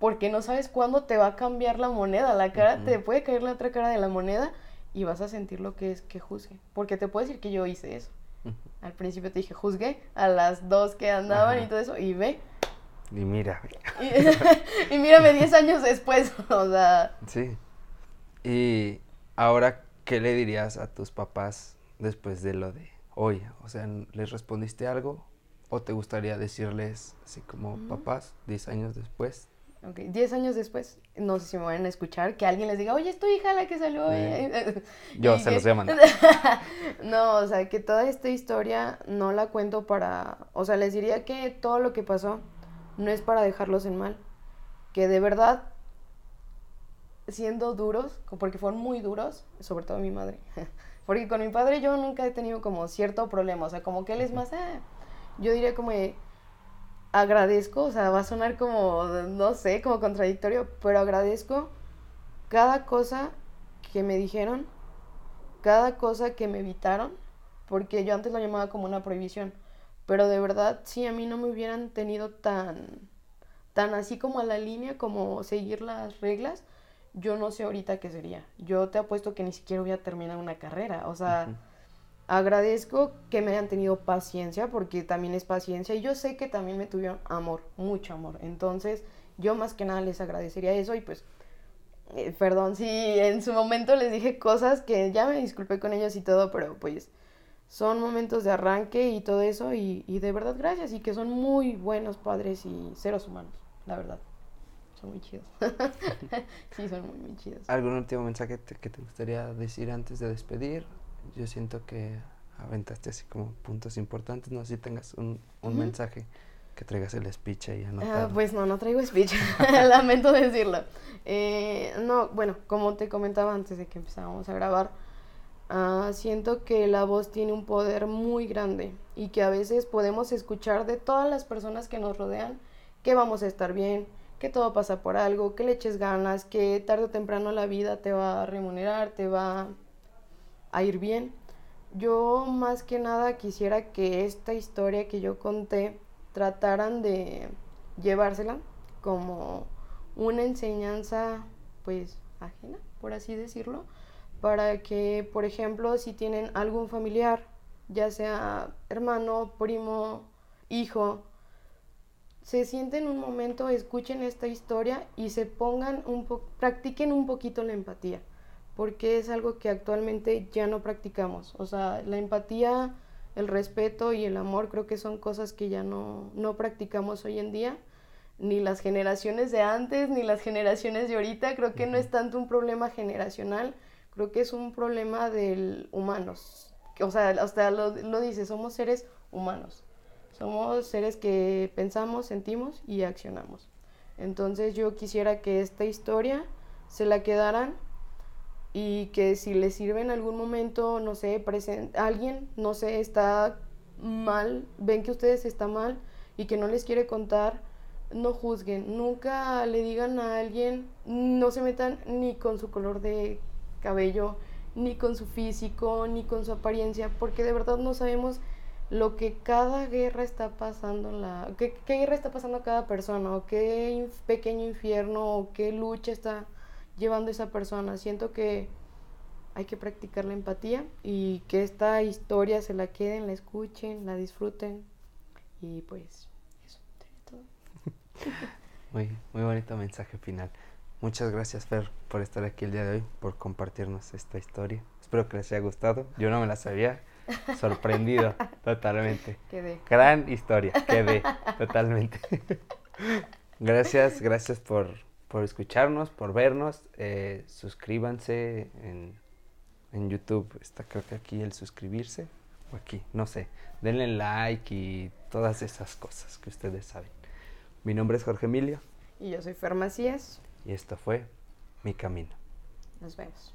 porque no sabes cuándo te va a cambiar la moneda. La cara, te puede caer la otra cara de la moneda y vas a sentir lo que es que juzgue. Porque te puedo decir que yo hice eso. Al principio te dije, juzgué a las dos que andaban y todo eso, y ve. Y mira. Y, y mírame 10 años después, o sea. Sí. Y ahora, ¿qué le dirías a tus papás después de lo de hoy? O sea, ¿les respondiste algo? ¿O te gustaría decirles así como papás 10 años después? Ok, 10 años después, no sé si me van a escuchar, que alguien les diga, oye, es tu hija la que salió. Yo se los voy a mandar. no, o sea, que toda esta historia no la cuento para, o sea, les diría que todo lo que pasó no es para dejarlos en mal, que de verdad, siendo duros, porque fueron muy duros, sobre todo mi madre, porque con mi padre yo nunca he tenido como cierto problema, o sea, como que él es más, ah, yo diría como agradezco, o sea, va a sonar como, no sé, como contradictorio, pero agradezco cada cosa que me dijeron, cada cosa que me evitaron, porque yo antes lo llamaba como una prohibición, pero de verdad, si a mí no me hubieran tenido tan, tan así como a la línea, como seguir las reglas, yo no sé ahorita qué sería. Yo te apuesto que ni siquiera hubiera terminado una carrera, o sea... Agradezco que me hayan tenido paciencia, porque también es paciencia, y yo sé que también me tuvieron amor, mucho amor. Entonces, yo más que nada les agradecería eso, y pues, eh, perdón si en su momento les dije cosas que ya me disculpé con ellos y todo, pero pues son momentos de arranque y todo eso, y, de verdad gracias, y que son muy buenos padres y seres humanos, la verdad. Son muy chidos. sí, son muy, muy chidos. ¿Algún último mensaje que te gustaría decir antes de despedir? Yo siento que aventaste así como puntos importantes. No sé si tengas un, un mensaje que traigas el speech ahí anotado. Ah, pues no, no traigo speech. Lamento decirlo. Eh, no, bueno, como te comentaba antes de que empezábamos a grabar, uh, siento que la voz tiene un poder muy grande y que a veces podemos escuchar de todas las personas que nos rodean que vamos a estar bien, que todo pasa por algo, que le eches ganas, que tarde o temprano la vida te va a remunerar, te va a ir bien. Yo más que nada quisiera que esta historia que yo conté trataran de llevársela como una enseñanza pues ajena, por así decirlo, para que, por ejemplo, si tienen algún familiar, ya sea hermano, primo, hijo, se sienten un momento, escuchen esta historia y se pongan un poco, practiquen un poquito la empatía porque es algo que actualmente ya no practicamos. O sea, la empatía, el respeto y el amor creo que son cosas que ya no, no practicamos hoy en día. Ni las generaciones de antes, ni las generaciones de ahorita. Creo que no es tanto un problema generacional, creo que es un problema del humanos. O sea, hasta lo, lo dice, somos seres humanos. Somos seres que pensamos, sentimos y accionamos. Entonces yo quisiera que esta historia se la quedaran y que si les sirve en algún momento, no sé, alguien, no sé, está mal, ven que ustedes está mal y que no les quiere contar, no juzguen, nunca le digan a alguien, no se metan ni con su color de cabello, ni con su físico, ni con su apariencia, porque de verdad no sabemos lo que cada guerra está pasando, la, qué, qué guerra está pasando a cada persona, o qué pequeño infierno, o qué lucha está llevando esa persona. Siento que hay que practicar la empatía y que esta historia se la queden, la escuchen, la disfruten y pues eso todo. muy, muy bonito mensaje final. Muchas gracias Fer por estar aquí el día de hoy, por compartirnos esta historia. Espero que les haya gustado. Yo no me la sabía. Sorprendido totalmente. Quedé. Gran historia. Quedé totalmente. gracias, gracias por por escucharnos, por vernos. Eh, suscríbanse en, en, YouTube. Está creo que aquí el suscribirse. aquí, no sé. Denle like y todas esas cosas que ustedes saben. Mi nombre es Jorge Emilio. Y yo soy Fer Macías. Y esto fue Mi Camino. Nos vemos.